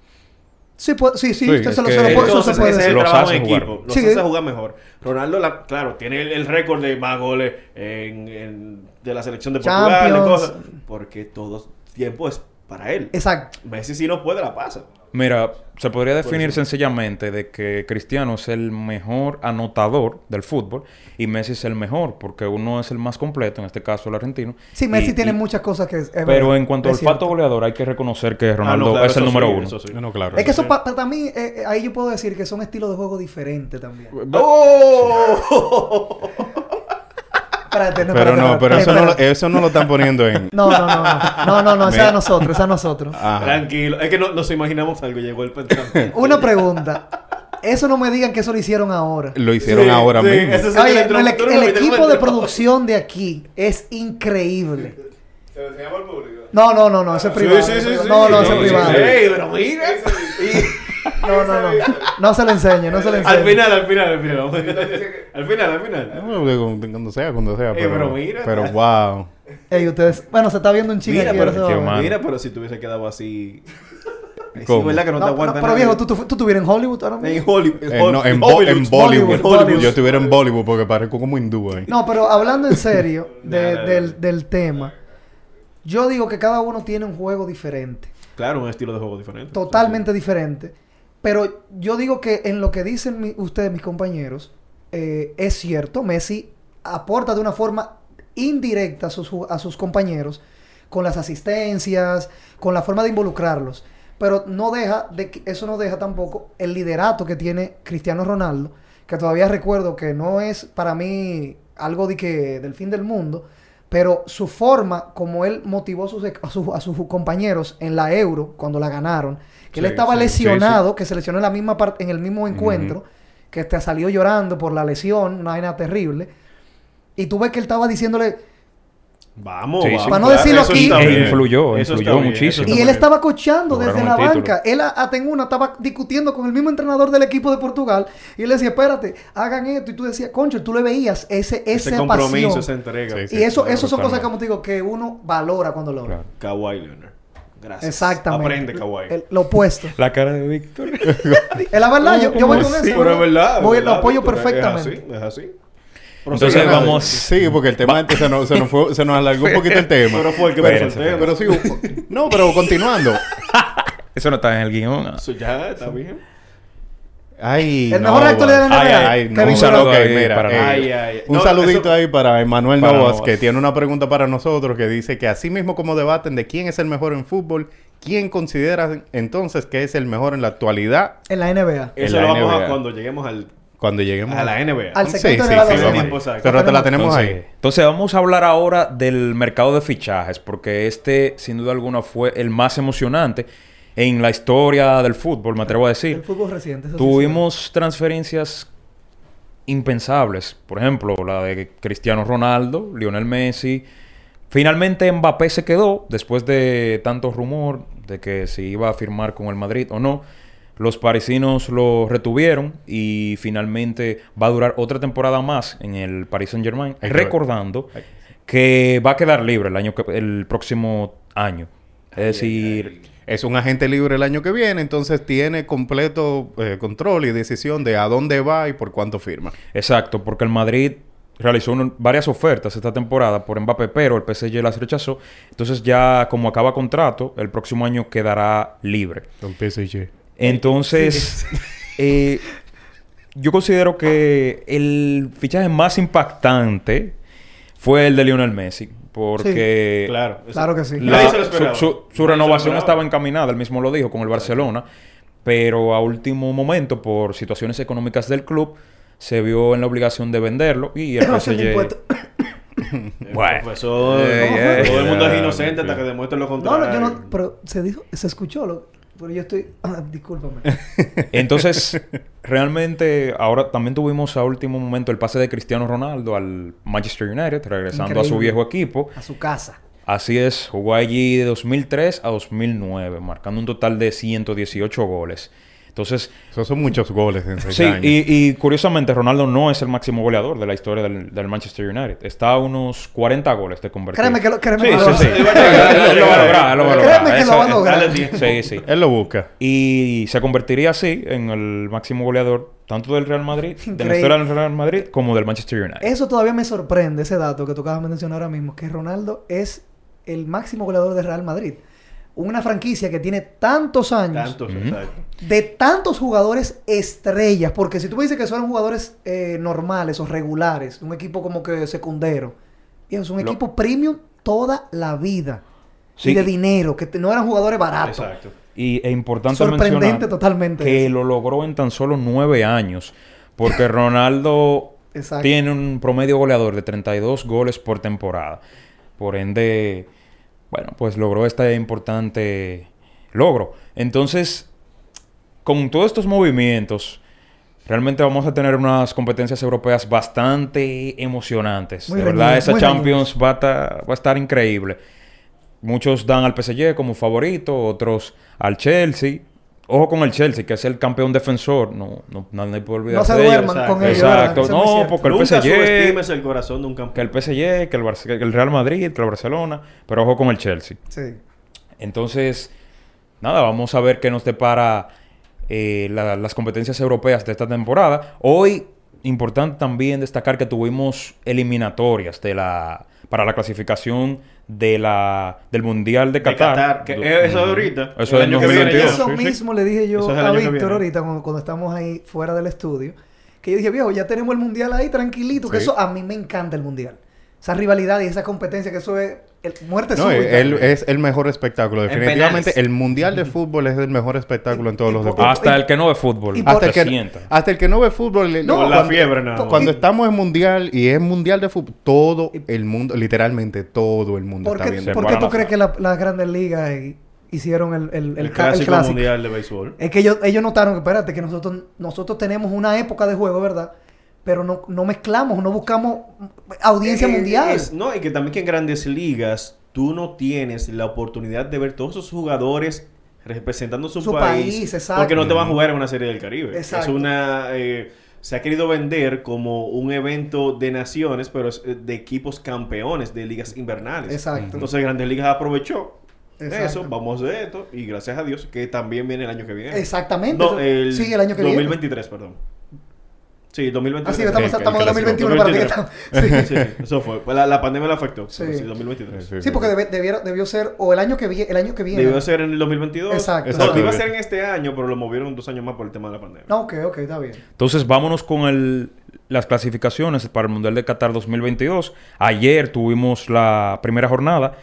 Sí, puede- sí, sí, Sí, usted se lo, que- se lo puede, eso se Entonces, puede ese es el Los trabajo hace en jugar. equipo. Los Sí. hace jugar mejor. Ronaldo, la- claro, tiene el, el récord de más goles en, en- de la selección de Portugal. y cosas, porque todo tiempo es para él. Exacto. Messi si no puede, la pasa. Mira, se podría definir sencillamente de que Cristiano es el mejor anotador del fútbol y Messi es el mejor porque uno es el más completo, en este caso el argentino. Sí, Messi Y- tiene y- muchas cosas que... es Pero verdad, en cuanto al olfato goleador hay que reconocer que Ah, Ronaldo no, claro, es el número sí, uno. eso sí. No, claro. Es que eso pa- pa- también, eh, eh, ahí yo puedo decir que son estilos de juego diferentes también. ¡Oh! Espérate, no, Pero espérate, no, espérate, pero eso no, lo, eso no lo están poniendo en... No, no, no, no, no, no, no, esa a nosotros, esa es a nosotros. Ajá. Tranquilo. Es que no, nos imaginamos algo. Llegó el pensamiento. Una pregunta. Eso no me digan que eso lo hicieron ahora. Lo hicieron Sí, ahora sí, mismo. ese es Oye, el, el, intro- el el equipo de producción de aquí es increíble. ¿Se lo enseñamos al público? No, no, no, no, eso es Sí, privado. sí, sí, sí. No, no, eso es sí, privado. sí. Ey, pero mira. No, no, no. No se lo enseñe, no se lo enseñe. Al final, al final, al final. Al final, al final. Cuando sea, cuando sea. Eh, Pero, mira. Pero wow. Ey, ustedes, bueno, se está viendo un chingo Mira, aquí. pero, mira, pero si te hubiese quedado así. Ahí Sí, ¿Cómo? ¿verdad que no, No, te no, pero viejo, ¿tú, tú, tú estuvieras en Hollywood ahora mismo? En Hollywood. Eh, no, en, Hollywood. en Bollywood. Bollywood. Yo estuviera en Bollywood porque parezco como hindú ahí. No, pero hablando en serio de- del, del tema, yo digo que cada uno tiene un juego diferente. Claro, un estilo de juego diferente. totalmente diferente. Pero yo digo que en lo que dicen ustedes, mis compañeros, eh, es cierto, Messi aporta de una forma indirecta a sus, compañeros con las asistencias, con la forma de involucrarlos. Pero no deja, de eso no deja tampoco el liderato que tiene Cristiano Ronaldo, que todavía recuerdo que no es para mí algo de que, del fin del mundo, pero su forma, como él motivó a sus compañeros en la Euro, cuando la ganaron, que él Sí, estaba sí, lesionado, que se lesionó en, la misma par- en el mismo encuentro, que este salió llorando por la lesión, una vaina terrible. Y tú ves que él estaba diciéndole, Vamos, Sí, sí. vamos. Para no decirlo Eso aquí- E bien. influyó, Eso influyó bien, muchísimo. y él estaba cochando desde la banca. Él a- hasta en una estaba discutiendo con el mismo entrenador del equipo de Portugal. Y él decía, espérate, hagan esto. Y tú decías, concho, tú le veías ese, Ese esa compromiso, pasión. esa entrega. Sí, sí. y eso, claro, eso son cosas, totalmente. como te digo, que uno valora cuando lo ve. Claro. Kawhi Leonard. Gracias. Exactamente. Aprende, Kawhi. El- lo opuesto. La cara de Víctor. es la verdad, yo, yo voy con Sí, eso. pero es verdad. Voy, verdad, lo apoyo Víctor, perfectamente. Es así, es así. Entonces vamos- Sí, porque el tema antes se nos, se nos, fue- se nos alargó un poquito el tema. Pero fue el que me Pero sí, no, pero continuando. Eso no está en el guion. Eso ya está bien. Ay, El no, mejor actor de la. NBA, Ay, ay, no. Kevin Un saludo Ok, ahí mira, para eh, Ay, ay. Un No, saludito eso- ahí para Emanuel Novas, que tiene una pregunta para nosotros que dice que así mismo como debaten de quién es el mejor en fútbol, ¿quién considera entonces que es el mejor en la actualidad En la NBA. Eso lo vamos a cuando lleguemos al, cuando lleguemos a la NBA. Al Sí, sí, de la sí, sí. Pero te la tenemos Entonces, ahí. entonces vamos a hablar ahora del mercado de fichajes, porque este, sin duda alguna, fue el más emocionante en la historia del fútbol, me atrevo a El decir. fútbol reciente. eso sí Tuvimos transferencias impensables, por ejemplo, la de Cristiano Ronaldo, Lionel Messi. Finalmente Mbappé se quedó después de tanto rumor de que si iba a firmar con el Madrid o no. Los parisinos lo retuvieron y finalmente va a durar otra temporada más en el Paris Saint Germain, recordando que va a quedar libre el año que- el próximo año. Es decir, Es un agente libre el año que viene, entonces tiene completo eh, control y decisión de a dónde va y por cuánto firma. Exacto, porque el Madrid realizó un- varias ofertas esta temporada por Mbappé, pero el PSG las rechazó. Entonces ya como acaba contrato, el próximo año quedará libre. El PSG. Entonces, eh, yo considero que el fichaje más impactante fue el de Lionel Messi, porque Claro. Claro que sí. la- Nadie se lo su, esperaba. su- su Nadie se lo renovación estaba encaminada, él mismo lo dijo, con el Barcelona, pero a último momento, por situaciones económicas del club, se vio en la obligación de venderlo y el PSG... Bueno. profesor, Ey, ¿cómo ey, fue? todo el mundo es ey, inocente hasta que demuestren lo No, contrario. no, yo no. Pero se dijo, se escuchó. Lo, pero yo estoy. ah, discúlpame. Entonces, realmente, ahora también tuvimos a último momento el pase de Cristiano Ronaldo al Manchester United, regresando a su viejo equipo. A su casa. Así es, jugó allí de 2003 a 2009, marcando un total de 118 goles. Entonces, Esos son muchos goles en seis sí, años. y, y curiosamente Ronaldo no es el máximo goleador de la historia del, del Manchester United. Está a unos 40 goles de convertir. Créeme que lo, créeme Sí, que lo sí, va a sí. va lo va lograr, Créeme que lo va a lograr. Sí, sí. Él lo busca. Y se convertiría así en el máximo goleador tanto del Real Madrid, de la historia del Real Madrid, como del Manchester United. Eso todavía me sorprende, ese dato que tú acabas de mencionar ahora mismo, que Ronaldo es el máximo goleador de Real Madrid. Una franquicia que tiene tantos años, Tantos, exacto. de tantos jugadores estrellas, porque si tú me dices que son jugadores eh, normales o regulares, un equipo como que secundero, es un Lo- equipo premium toda la vida. Sí. Y de dinero, que no eran jugadores baratos. Exacto. Y es importante Sorprendente mencionar totalmente que eso. lo logró en tan solo nueve años. Porque Ronaldo Exacto. tiene un promedio goleador de 32 goles por temporada. Por ende, bueno, pues logró este importante logro. Entonces, con todos estos movimientos, realmente vamos a tener unas competencias europeas bastante emocionantes. Muy de verdad, esa Champions va a, va a estar increíble. Muchos dan al PSG como favorito, otros al Chelsea. Ojo con el Chelsea, que es el campeón defensor. No, no, nadie puede No olvidarse se ellos. exacto. No, porque el Nunca PSG... subestimes el corazón de un campeón. Que el PSG, que el, Barce- que el Real Madrid, que el Barcelona. Pero ojo con el Chelsea. Sí. Entonces, nada, vamos a ver qué nos depara eh, la- las competencias europeas de esta temporada. Hoy, importante también destacar que tuvimos eliminatorias de la para la clasificación de la, del Mundial de De Qatar. Que eso de ahorita. Eso es año que 2022. viene ya. Eso Sí, sí. mismo le dije yo es a Víctor ahorita cuando, cuando estamos ahí fuera del estudio. Que yo dije, viejo, ya tenemos el mundial ahí tranquilito. Que Sí. eso a mí me encanta el mundial. Esa rivalidad y esa competencia, que eso es el, muerte No, súbita. él es el mejor espectáculo. En Definitivamente, el mundial de fútbol es el mejor espectáculo en todos los deportes. Hasta el que no ve fútbol. Hasta el, se que, sienta. hasta el que no ve fútbol. No, Con la fiebre nada. Cuando Y- estamos en mundial y es mundial de fútbol, todo el mundo, literalmente todo el mundo ¿Por está qué, viendo. Por qué tú crees que la- las grandes ligas eh, hicieron el, el, el el clásico, clásico? mundial de béisbol. Es que ellos, ellos notaron que, espérate, que nosotros, nosotros tenemos una época de juego, ¿verdad? Pero no, no mezclamos, no buscamos audiencia Eh, mundial. es- no, y que también que en grandes ligas tú no tienes la oportunidad de ver todos esos jugadores representando su, Su país, país, exacto. porque no te van a jugar en una serie del Caribe. Exacto. Es una eh, se ha querido vender como un evento de naciones, pero es eh, de equipos campeones de ligas invernales. Exacto. Entonces Grandes Ligas aprovechó Exacto. eso, vamos de esto y gracias a Dios que también viene el año que viene. Exactamente. No, el, sí, el año que 2023, perdón. Sí, 2023. viene. Ah, sí, estamos, Sí, estamos en el 2021, espérate que 2023. estamos- sí. Sí, eso fue. Pues La, la pandemia lo afectó. Sí. pero Sí, 2023. Sí, Sí, porque debe- debiera- debió ser o el año que viene, el año que viene. Debió ser en el 2022. Exacto. No, Exacto. iba a ser en este año, pero lo movieron dos años más por el tema de la pandemia. No, ok, ok, está bien. Entonces, vámonos con el- las clasificaciones para el Mundial de Qatar 2022. Ayer tuvimos la primera jornada.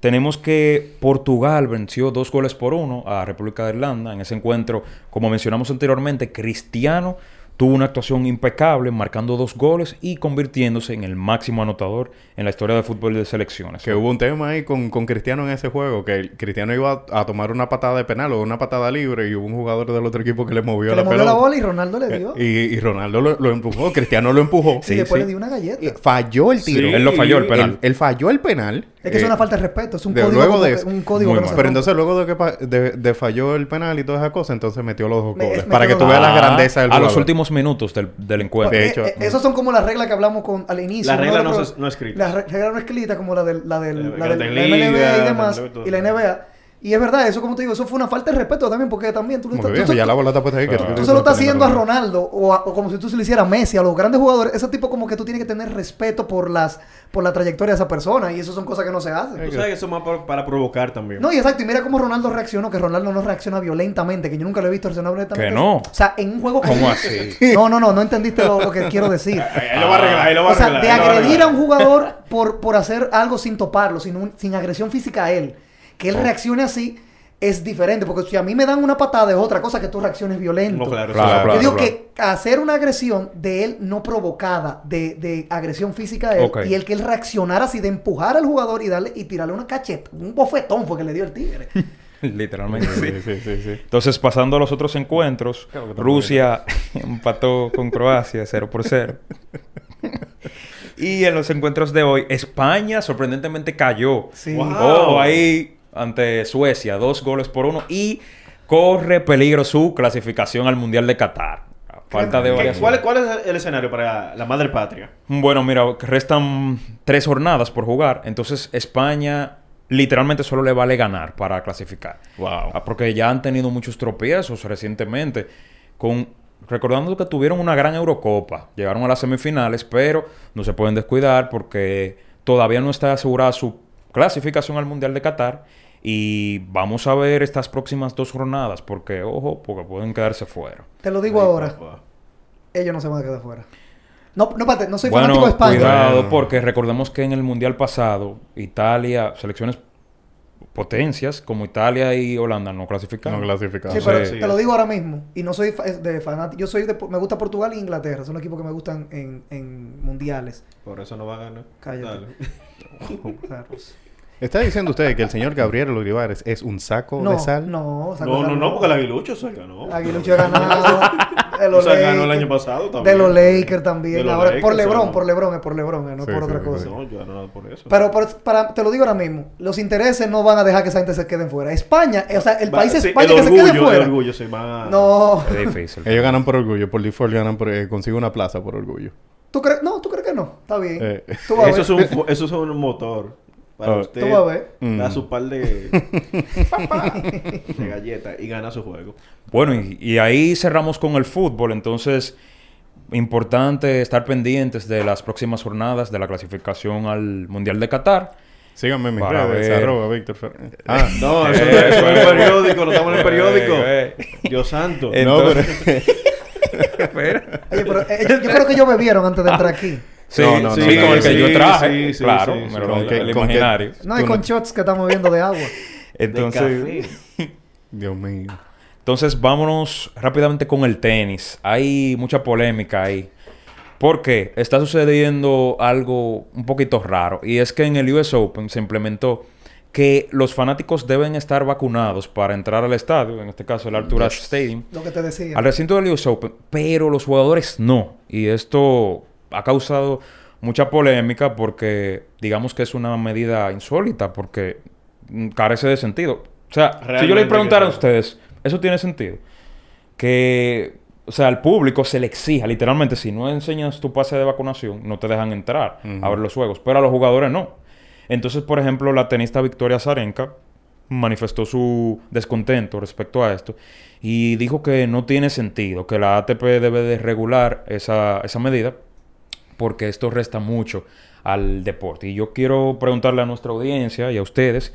Tenemos que Portugal venció dos goles por uno a República de Irlanda. En ese encuentro, como mencionamos anteriormente, Cristiano tuvo una actuación impecable, marcando dos goles y convirtiéndose en el máximo anotador en la historia del fútbol de selecciones. Que hubo un tema ahí con, con Cristiano en ese juego, que el Cristiano iba a, a tomar una patada de penal o una patada libre y hubo un jugador del otro equipo que le movió Que la le movió pelota. la bola y Ronaldo le dio. Eh, Y, y Ronaldo lo, lo empujó, Cristiano lo empujó. y después sí. le dio una galleta. Y falló el tiro. Sí. Él lo falló el penal. Él, él falló el penal. es que es eh, una falta de respeto, es un de- código, luego de eso. un código Muy que no mal. se Pero rompe. entonces luego de que pa- de, de falló el penal y toda esa cosa, entonces metió los dos goles. me- para que tú veas la grandeza del a los jugador. Últimos minutos del, del encuentro. De Eh, hecho, eh, esas son como las reglas que hablamos con, al inicio. La ¿no? regla no se- no escrita. La re- regla no escrita como la del, la del, Eh, la del la MLB y demás. Y la NBA. Y es verdad, eso como te digo, eso fue una falta de respeto también, porque también tú, estás- que tú- ya tú- la bola está puesta ahí. que tú- tú- tú se lo estás haciendo a. Ronaldo o, a- o como si tú se lo hicieras a Messi, a los grandes jugadores. Ese tipo como que tú tienes que tener respeto por las por la trayectoria de esa persona y eso son cosas que no se hacen. Tú sabes que eso es más para, para provocar también. No, y exacto, y mira cómo Ronaldo reaccionó, que Ronaldo no reacciona violentamente, que yo nunca lo he visto reaccionar violentamente. Que no. O sea, en un juego como... ¿Cómo así? No, no, no, no entendiste lo, lo que quiero decir. Ahí, lo va a arreglar, ahí lo va a O sea, de agredir a un jugador por, por hacer algo sin toparlo, sin, un- sin agresión física a él. Que él reaccione así es diferente, porque si a mí me dan una patada es otra cosa que tú reacciones violento. No, claro, Claro, claro. Yo digo claro. que hacer una agresión de él no provocada, de, de agresión física a él, y el que él reaccionara así, de empujar al jugador y darle y tirarle una cacheta, un bofetón fue que le dio el tigre. Literalmente. Sí, sí, sí, sí. Entonces, pasando a los otros encuentros, Rusia empató con Croacia 0 por 0. y en los encuentros de hoy, España sorprendentemente cayó. Sí. Wow. Oh, ahí ante Suecia, dos goles por uno. Y corre peligro su clasificación al Mundial de Qatar. Falta de ¿Qué- varias ¿Cuál, ¿Cuál es el escenario para la madre patria? Bueno, mira, restan tres jornadas por jugar. Entonces, España literalmente solo le vale ganar para clasificar. Wow. Ah, Porque ya han tenido muchos tropiezos recientemente. Con, recordando que tuvieron una gran Eurocopa. Llegaron a las semifinales, pero no se pueden descuidar porque todavía no está asegurada su clasificación al Mundial de Qatar. Y vamos a ver estas próximas dos jornadas. Porque, ojo, porque pueden quedarse fuera. Te lo digo Ay, ahora, papá. ellos no se van a quedar fuera. No, no, espérate, no soy bueno, fanático de España. cuidado, porque recordemos que en el Mundial pasado, Italia, selecciones potencias como Italia y Holanda no clasificaron. No clasificaron. Sí, pero Sí. te lo digo ahora mismo. Y no soy de fanático. Yo soy de... Me gusta Portugal e Inglaterra. Son los equipos que me gustan en, en mundiales. Por eso no va a ganar. Cállate. Dale. ¿Está diciendo usted que el señor Gabriel Olivares es un saco No, de sal? no. No, no, no, porque el aguilucho se ganó. Aguilucho ganado. De O sea, ganó el año pasado De también. los Lakers también. De los Ahora, por Lebron, o sea, por Lebron, es por Lebron, eh, no Sí, por sí, otra sí, cosa. No, yo no por eso. Pero por- para, te lo digo ahora mismo, los intereses no van a dejar que esa gente se queden fuera. España, eh, o sea, el Va- país sí, España el que se quede fuera. El orgullo se va. No. Es difícil. Ellos ganan por orgullo, por default ganan por... eh, consiguen una plaza por orgullo. ¿Tú crees? No, ¿tú crees que no? Está bien. Eh. Tú vas a Eso es, un, eso es un motor. Para Ah. usted Tú vas a ver. da Mm. su par de, de galletas y gana su juego. Bueno, y, y ahí cerramos con el fútbol. Entonces, importante estar pendientes de las próximas jornadas de la clasificación al Mundial de Qatar. Síganme en mis Para redes, ver. arroba Víctor Fernández. Ah, No, eso, eso es el periódico, no estamos en el periódico. Eh, Dios santo. Eh, no, pero... Oye, pero eh, yo, yo creo que ellos bebieron antes de entrar aquí. Sí, No, no, sí, no, con no, el que sí, yo traje. sí, sí, claro, Con el, que- con que- imaginario. No, y con no- shots que estamos bebiendo de agua. De Entonces, café. Dios mío. entonces vámonos rápidamente con el tenis. Hay mucha polémica ahí. Porque está sucediendo algo un poquito raro. Y es que en el US Open se implementó que los fanáticos deben estar vacunados para entrar al estadio, en este caso el Arthur Ashe Stadium, Lo que te decía. al recinto del US Open, pero los jugadores no. Y esto ha causado mucha polémica porque digamos que es una medida insólita porque carece de sentido. O sea, si yo le preguntara a ustedes, ¿eso tiene sentido? Que, o sea, al público se le exija, literalmente, si no enseñas tu pase de vacunación, no te dejan entrar a ver los juegos, pero a los jugadores no. Entonces, por ejemplo, la tenista Victoria Zarenka manifestó su descontento respecto a esto y dijo que no tiene sentido, que la ATP debe de regular esa, esa medida porque esto resta mucho al deporte. Y yo quiero preguntarle a nuestra audiencia y a ustedes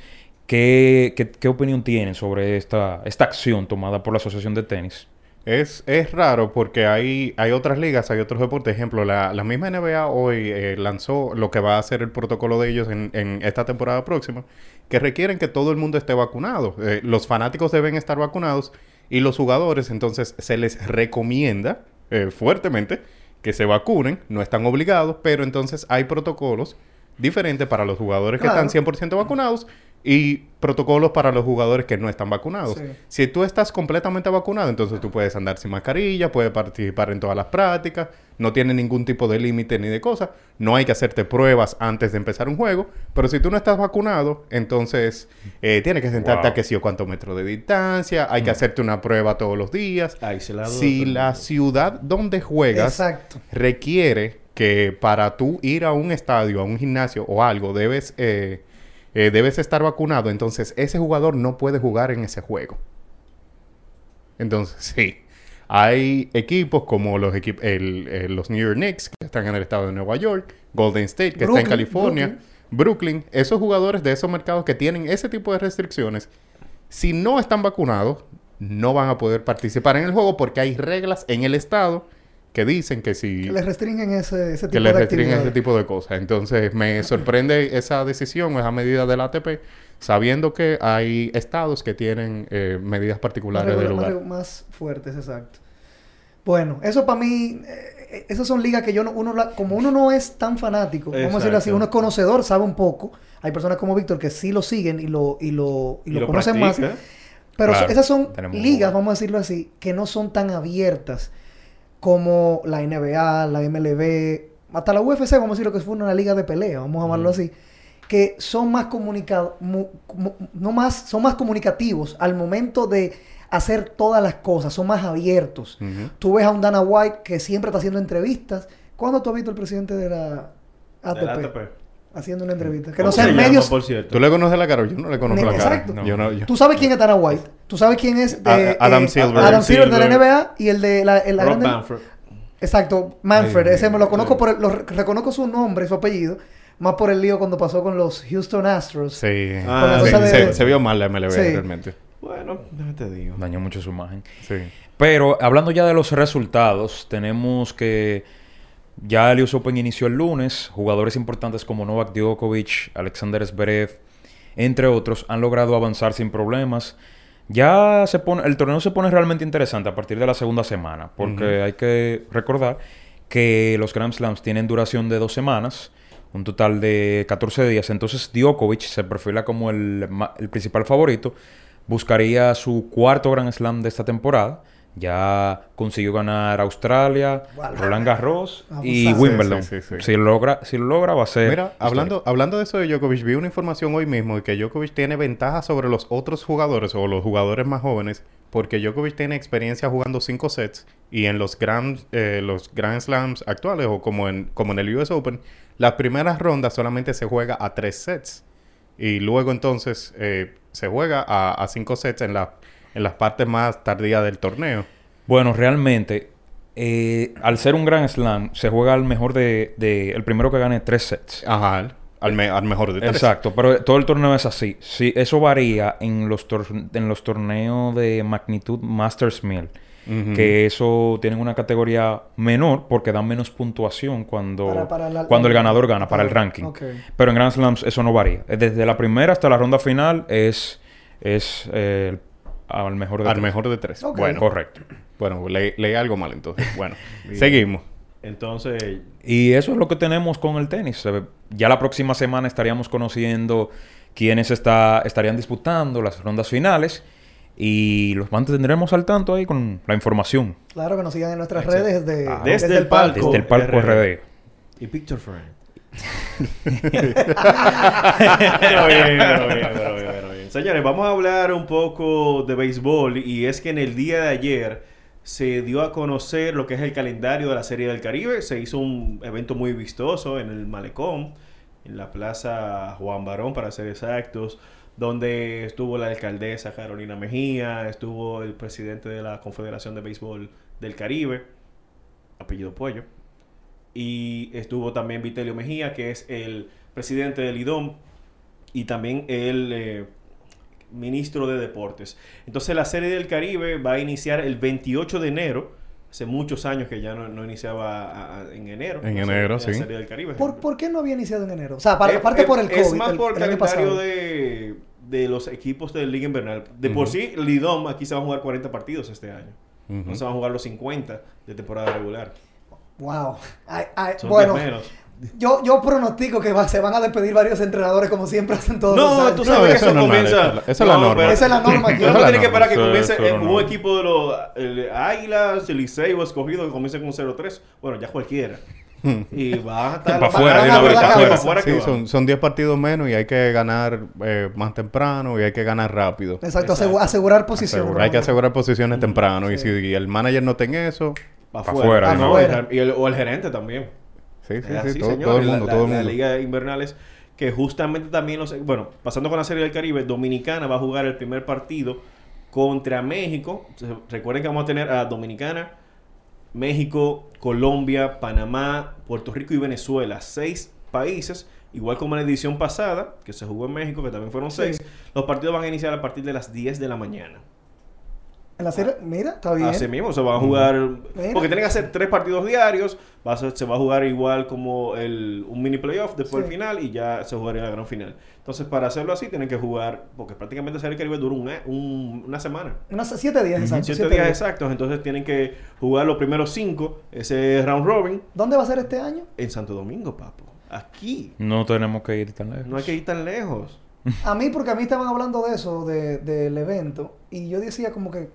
qué, qué, opinión tienen sobre esta, esta acción tomada por la Asociación de Tenis. Es, es raro porque hay, hay otras ligas, hay otros deportes. Ejemplo, la, la misma NBA hoy eh, lanzó lo que va a ser el protocolo de ellos en, en esta temporada próxima, que requieren que todo el mundo esté vacunado. Eh, los fanáticos deben estar vacunados y los jugadores, entonces, se les recomienda eh, fuertemente que se vacunen. No están obligados, pero entonces hay protocolos diferentes para los jugadores Claro. que están 100% vacunados y protocolos para los jugadores que no están vacunados. Sí. Si tú estás completamente vacunado, entonces tú puedes andar sin mascarilla, puedes participar en todas las prácticas, no tiene ningún tipo de límite ni de cosa, no hay que hacerte pruebas antes de empezar un juego, pero si tú no estás vacunado, entonces eh, tienes que sentarte Wow. a que sí o cuántos metros de distancia, hay que hacerte una prueba todos los días. Aislado Si la ciudad donde juegas Exacto. requiere que para tú ir a un estadio, a un gimnasio o algo, debes, eh, eh, debes estar vacunado, entonces ese jugador no puede jugar en ese juego. Entonces, sí. Hay equipos como los, equip- el- eh, los New York Knicks, que están en el estado de Nueva York, Golden State, que está Brooklyn, en California, Brooklyn. esos jugadores de esos mercados que tienen ese tipo de restricciones, si no están vacunados, no van a poder participar en el juego porque hay reglas en el estado que dicen que si Que les restringen ese, ese tipo que les de restringen actividades. ese tipo de cosas. Entonces, me sorprende esa decisión o esa medida del ATP, sabiendo que hay estados que tienen eh, medidas particulares regular- lugar. más, más fuertes, exacto. Bueno, eso para mí, eh, esas son ligas que yo no, uno, la- como uno no es tan fanático, vamos a decirlo así, uno es conocedor, sabe un poco. Hay personas como Víctor que sí lo siguen y lo, y lo, y Y lo lo conocen más. Pero Claro, esas son ligas, vamos a decirlo así, que no son tan abiertas como la NBA, la MLB, hasta la UFC, vamos a decirlo que fue una liga de pelea, vamos a llamarlo así, que son más comunicados, no más, son más comunicativos al momento de hacer todas las cosas, son más abiertos. Tú ves a un Dana White que siempre está haciendo entrevistas. ¿Cuándo tú has visto al presidente de la ATP, Del ATP. Haciendo una entrevista? Que ¿Cómo no sea se en llama, medios. por cierto? ¿Tú le conoces la cara? Yo no le conozco la cara. exacto. Yo no, yo- Tú sabes quién es Dana White. Tú sabes quién es de, A- Adam Silver. Adam Silver de la Silver. NBA y el de la, el- la Rob grande- Manfred. Exacto, Manfred. Ay, ese me lo conozco sí. por el- lo re- reconozco su nombre y su apellido. Más por el lío cuando pasó con los Houston Astros. Sí. Ah, Sí, de- se, se vio mal la MLB Sí. realmente. Bueno, déjame te digo. Dañó mucho su imagen. Sí. Pero hablando ya de los resultados, tenemos que ya el US Open inició el lunes. Jugadores importantes como Novak Djokovic, Alexander Zverev, entre otros, han logrado avanzar sin problemas. Ya se pone, el torneo se pone realmente interesante a partir de la segunda semana, porque hay que recordar que los Grand Slams tienen duración de dos semanas, un total de 14 días. Entonces Djokovic se perfila como el, el principal favorito. Buscaría su cuarto Grand Slam de esta temporada. Ya consiguió ganar Australia, Wow. Roland Garros y. Wimbledon. Sí, sí, sí, sí. Si, lo logra, si lo logra, va a ser. Mira, histórico. hablando, hablando de eso de Djokovic, vi una información hoy mismo de que Djokovic tiene ventaja sobre los otros jugadores o los jugadores más jóvenes porque Djokovic tiene experiencia jugando cinco sets y en los Grand, eh, los Grand Slams actuales o como en, como en el US Open, las primeras rondas solamente se juega a tres sets y luego entonces eh, se juega a, a cinco sets en, la, en las partes más tardías del torneo. Bueno, realmente, eh, al ser un Grand Slam, se juega al mejor de, de- El primero que gane tres sets. Ajá. Al, me- al mejor de tres. Exacto, pero todo el torneo es así. Sí, eso varía en los, tor- en los torneos de magnitud Masters 1000. Ujú. Que eso tienen una categoría menor porque dan menos puntuación cuando, Para- para la- cuando el ganador gana, para el Ah, ranking. ok. Pero en Grand Slams eso no varía. Desde la primera hasta la ronda final es, es eh, al mejor de Al tres. mejor de tres. Bueno, Correcto. bueno leí, leí algo mal entonces. Bueno, seguimos. Entonces, Y eso es lo que tenemos con el tenis. Ya la próxima semana estaríamos conociendo quiénes está, estarían disputando las rondas finales y los mantendremos al tanto ahí con la información Claro que nos sigan en nuestras Exacto. redes de, Ah, desde el palco. desde el palco RD. RD. y Picture Frame. Señores, vamos a hablar un poco de béisbol y es que en el día de ayer se dio a conocer lo que es el calendario de la Serie del Caribe. Se hizo un evento muy vistoso en el Malecón, en la Plaza Juan Barón, para ser exactos, donde estuvo la alcaldesa Carolina Mejía, estuvo el presidente de la Confederación de Béisbol del Caribe, apellido Pollo, y estuvo también Vitelio Mejía, que es el presidente del IDOM, y también el eh, ministro de Deportes. Entonces la Serie del Caribe va a iniciar el 28 de enero. Hace muchos años que ya no, no iniciaba a- a- en enero. En enero, la sí. Serie del Caribe. ¿Por, por qué no había iniciado en enero? O sea, para- aparte por el COVID. Es más el- por el, calendario de, de los equipos de Liga Invernal. De por sí, el IDOM aquí se van a jugar 40 partidos este año. No se van a jugar los 50 de temporada regular. Wow. Ay, ay, Son bueno, 10 menos. Yo, yo pronostico que va- se van a despedir varios entrenadores como siempre hacen todos los No, años. tú No, sabes que eso comienza. esa es la- norma. pero- Esa es la norma aquí. La tiene que esperar que comience Eso- eso no. un equipo de los el Águilas, el Liceo escogido que comience con 0-3. Bueno, ya cualquiera. y va a estar Pa' van afuera de una vez, pa' afuera. pa' Sí, son, son 10 partidos menos y hay que ganar eh, más temprano y hay que ganar rápido. Exacto, Exacto. asegu- asegurar posición. Asegura- hay que asegurar posiciones temprano y si el manager no tenga eso, Pa' Pa' afuera. Ah, ¿no? no, Afuera. y el- o el gerente también. Sí, sí, Es sí, así, todo, todo el mundo, la, todo el mundo. la Liga Invernales, que justamente también, los, bueno, pasando con la Serie del Caribe, Dominicana va a jugar el primer partido contra México. Recuerden que vamos a tener a Dominicana, México, Colombia, Panamá, Puerto Rico y Venezuela. Seis países, igual como en la edición pasada, que se jugó en México, que también fueron Sí. seis. Los partidos van a iniciar a partir de las 10 de la mañana. En la serie, mira, está bien. Así mismo, se va a jugar. Mira. Porque tienen que hacer tres partidos diarios. Va a ser- se va a jugar igual como el, un mini playoff después Sí. del final y ya se jugaría la gran final. Entonces, para hacerlo así, tienen que jugar. Porque prácticamente Serie Caribe dura un, un- una semana. Unos siete días, exacto. Siete siete días días. exactos. Entonces, tienen que jugar los primeros cinco. Ese round robin ¿Dónde va a ser este año? en Santo Domingo, papo. Aquí. No tenemos que ir tan lejos. No hay que ir tan lejos. A mí, porque a mí estaban hablando de eso, de- del evento, y yo decía como que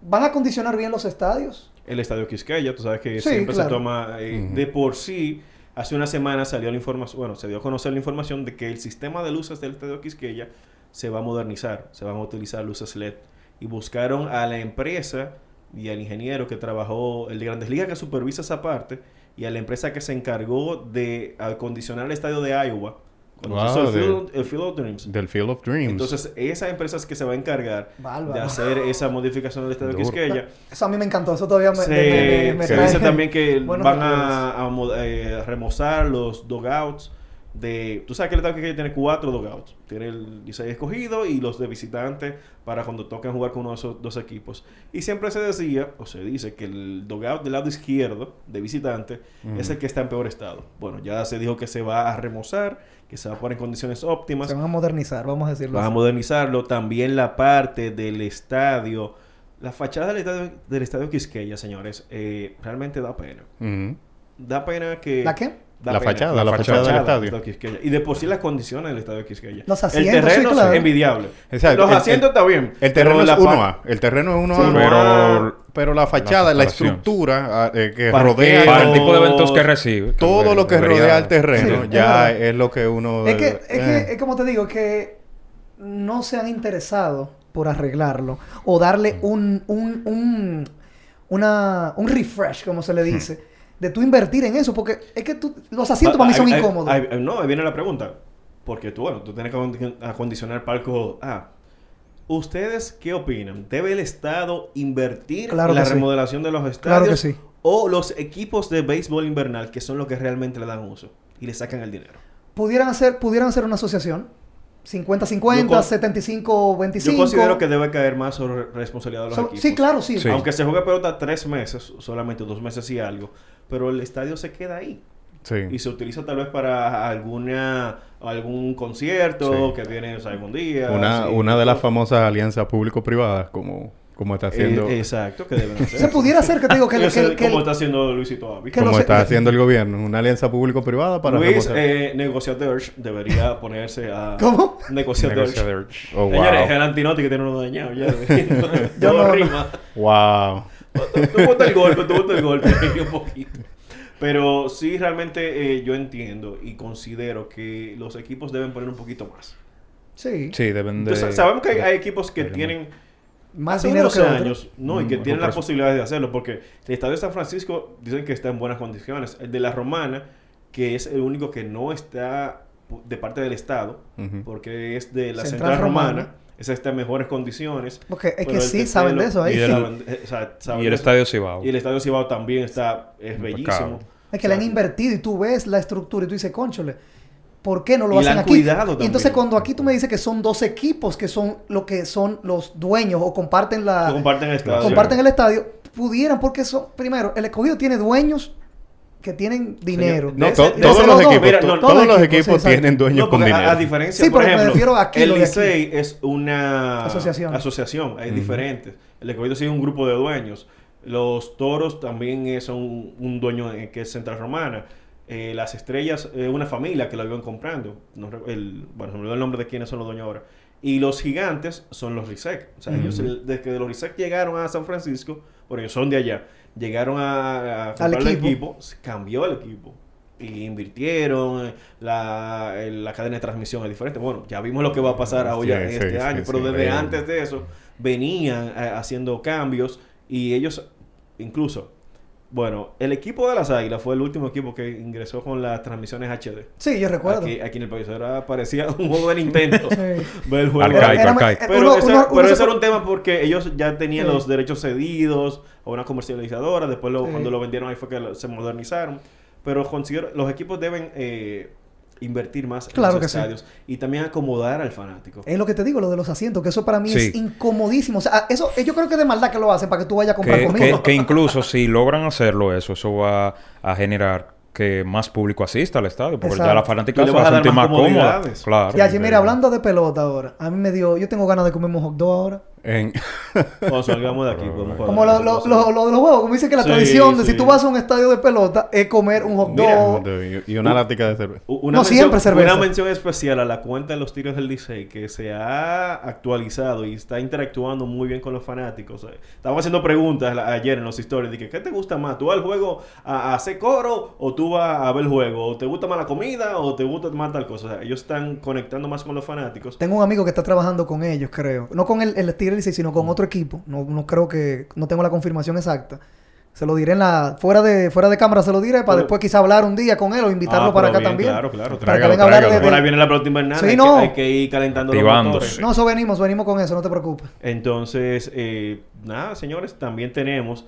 van a condicionar bien los estadios. El estadio Quisqueya, tú sabes que Sí, siempre claro. se toma eh, de por sí. Hace una semana salió la información, bueno, se dio a conocer la información de que el sistema de luces del estadio Quisqueya se va a modernizar, se van a utilizar luces LED. Y buscaron a la empresa y al ingeniero que trabajó, el de Grandes Ligas que supervisa esa parte, y a la empresa que se encargó de acondicionar el estadio de Iowa, cuando se hizo Wow, el, de- Field, el Field of Dreams. Del Field of Dreams. Entonces, esa empresa es que se va a encargar Bárbaro. de hacer esa modificación del estadio Duro. Quisqueya. Eso a mí me encantó, eso todavía me, Se, me- me- me se trae dice también que buenos van a, a eh, remozar los dogouts de... Tú sabes que el estadio que tiene cuatro dogouts. Tiene el 16 escogido y los de visitantes para cuando toquen jugar con uno de esos dos equipos. Y siempre se decía, o se dice, que el dogout del lado izquierdo de visitante es el que está en peor estado. Bueno, ya se dijo que se va a remozar, que se va a poner en condiciones óptimas. Se van a modernizar, vamos a decirlo Van a modernizarlo. También la parte del estadio. La fachada del estadio, del estadio Quisqueya, señores, eh, realmente da pena. Da pena que... ¿La qué? Da La fachada, la fachada del estadio. Y de por sí las condiciones del estadio Quisqueya. Los El asientos, terreno sí, claro. es envidiable. Exacto. Los El- asientos el- está bien. El terreno es la 1A. par- El terreno es 1A. Sí, pero, pero la fachada, la estructura ah, eh, que Parqueo. rodea Para el tipo de eventos que recibe. que todo lo que debería- rodea el terreno Sí, es ya es lo que uno Es que, es, eh. que, es como te digo, que no se han interesado por arreglarlo o darle un, un, un, una, un refresh, como se le dice, de tú invertir en eso, porque es que tú, los asientos para mí son incómodos. no, ahí viene la pregunta. Porque tú, bueno, tú tienes que acond- acondicionar palco. Ah, ¿Ustedes qué opinan? ¿Debe el Estado invertir Claro en la sí. remodelación de los estadios? Claro que sí. ¿O los equipos de béisbol invernal, que son los que realmente le dan uso y le sacan el dinero? Pudieran hacer, pudieran hacer una asociación. 50-50, Yo con- 75-25. Yo considero que debe caer más sobre responsabilidad de los So- equipos. sí, claro, sí. Sí. Aunque se juegue pelota tres meses, solamente dos meses y algo, pero el estadio se queda ahí. Sí. Y se utiliza tal vez para alguna algún concierto Sí. que viene o sea, algún día. Una, así, una de las famosas alianzas público-privadas, como, como está haciendo, Eh, exacto, que deben hacer. Se pudiera hacer que te digo que, que- sé que- cómo está haciendo Luisito que como está haciendo el gobierno. Una alianza público-privada para Luis, eh, negociador, debería ponerse a... ¿Cómo? Negociador. Negociador. Oh, wow. Señores, es el antinote que tiene uno dañado ya. Todo no- rima. Wow. Tú botas el golpe, tú botas el golpe un poquito. Pero sí, realmente eh, yo entiendo y considero que los equipos deben poner un poquito más. Sí. Sí, deben de... Entonces, sabemos que hay, equipos que tienen Más hace dinero que años, no, y que Mm, tienen las posibilidades de hacerlo, porque el estadio de San Francisco dicen que está en buenas condiciones. El de la Romana, que es el único que no está de parte del Estado, Ujú. porque es de la Central Central, Romana, Romana. esa está en mejores condiciones. Porque es que sí saben de eso ahí. Y el- saben- eh, o sea, Y el. Estadio Cibao. Y el Estadio Cibao también está, es bellísimo. Es que le han O sea, invertido y tú ves la estructura y tú dices, conchole, ¿por qué no lo Y hacen aquí? cuidado y entonces cuando aquí tú me dices que son dos equipos que son lo que son los dueños o comparten la comparten el estadio. comparten el estadio, pudieran porque son primero, el escogido tiene dueños que tienen dinero. No, to- todos los equipos, mira, to- no, todos los los equipos, equipos sí, exacto. tienen dueños No, con a- dinero. A, diferencia, Sí, por pero me ejemplo, refiero aquí, el. Licey es una Asociación. asociación, hay diferentes. El escogido sí es un grupo de dueños. Los toros también son un, un dueño que es Central Romana. Eh, las estrellas es una familia que lo iban comprando. No re- el, bueno, se me olvidó el nombre de quiénes son los dueños ahora. Y los gigantes son los Risek. O sea, ellos, el- desde que los Risek llegaron a San Francisco, porque ellos son de allá, llegaron a, a comprar el equipo. cambió el equipo. Y invirtieron, eh, la, la cadena de transmisión es diferente. Bueno, ya vimos lo que va a pasar ahora Sí, este sí, año, pero desde antes de eso venían eh, haciendo cambios y ellos, incluso, bueno, el equipo de las Águilas fue el último equipo que ingresó con las transmisiones HD. Sí, yo recuerdo. Aquí, aquí en el país era, parecía un juego de Nintendo. Sí. ver el juego. Arcaico, Era- arcaico. Pero, uno- uno- pero uno se ese era un tema porque ellos ya tenían Sí. los derechos cedidos a una comercializadora. Después, lo- Sí. cuando lo vendieron, ahí fue que lo- se modernizaron. Pero considero, los equipos deben eh, invertir más Claro en los sí. estadios y también acomodar al fanático. Es lo que te digo, lo de los asientos, que eso para mí es incomodísimo. O sea, eso eh, yo creo que de maldad que lo hacen para que tú vayas a comprar Que, comida. que- que incluso si logran hacerlo eso, eso va a generar que más público asista al estadio. Porque ya Exacto. la fanática Y le se va a sentir más más cómoda. Claro. Ya, sí, mira, hablando de pelota ahora, a mí me dio, yo tengo ganas de comerme un hot dog ahora. En- Cuando salgamos de aquí, Como lo, lo, cosa. lo- lo de los juegos, como dice que la Sí, tradición de sí. si tú vas a un estadio de pelota es comer un hot Mira, dog. y una lática de cerveza. Una No, mención, siempre cerveza. Una mención especial a la cuenta de los tiros del Licey que se ha actualizado y está interactuando muy bien con los fanáticos. Estaba haciendo preguntas ayer en los stories. Dije, ¿qué te gusta más? ¿Tú vas al juego a, a hacer coro o tú vas a ver el juego? ¿O te gusta más la comida o te gusta más tal cosa? O sea, ellos están conectando más con los fanáticos. Tengo un amigo que está trabajando con ellos, creo. No con el, el Tigre Licey, sino con otro equipo. No, no creo que... No tengo la confirmación exacta. Se lo diré en la... Fuera de, fuera de cámara se lo diré para Pero- después quizá hablar un día con él o invitarlo Ah, para acá bien, también. Claro, claro. Para que Tráigalo, venga a hablar de... tráigalo. Por ahí de- viene la pelota invernal. Sí, hay, no. que, hay que ir calentando los. No, eso venimos, venimos con eso, no te preocupes. Entonces, eh, nada, señores, también tenemos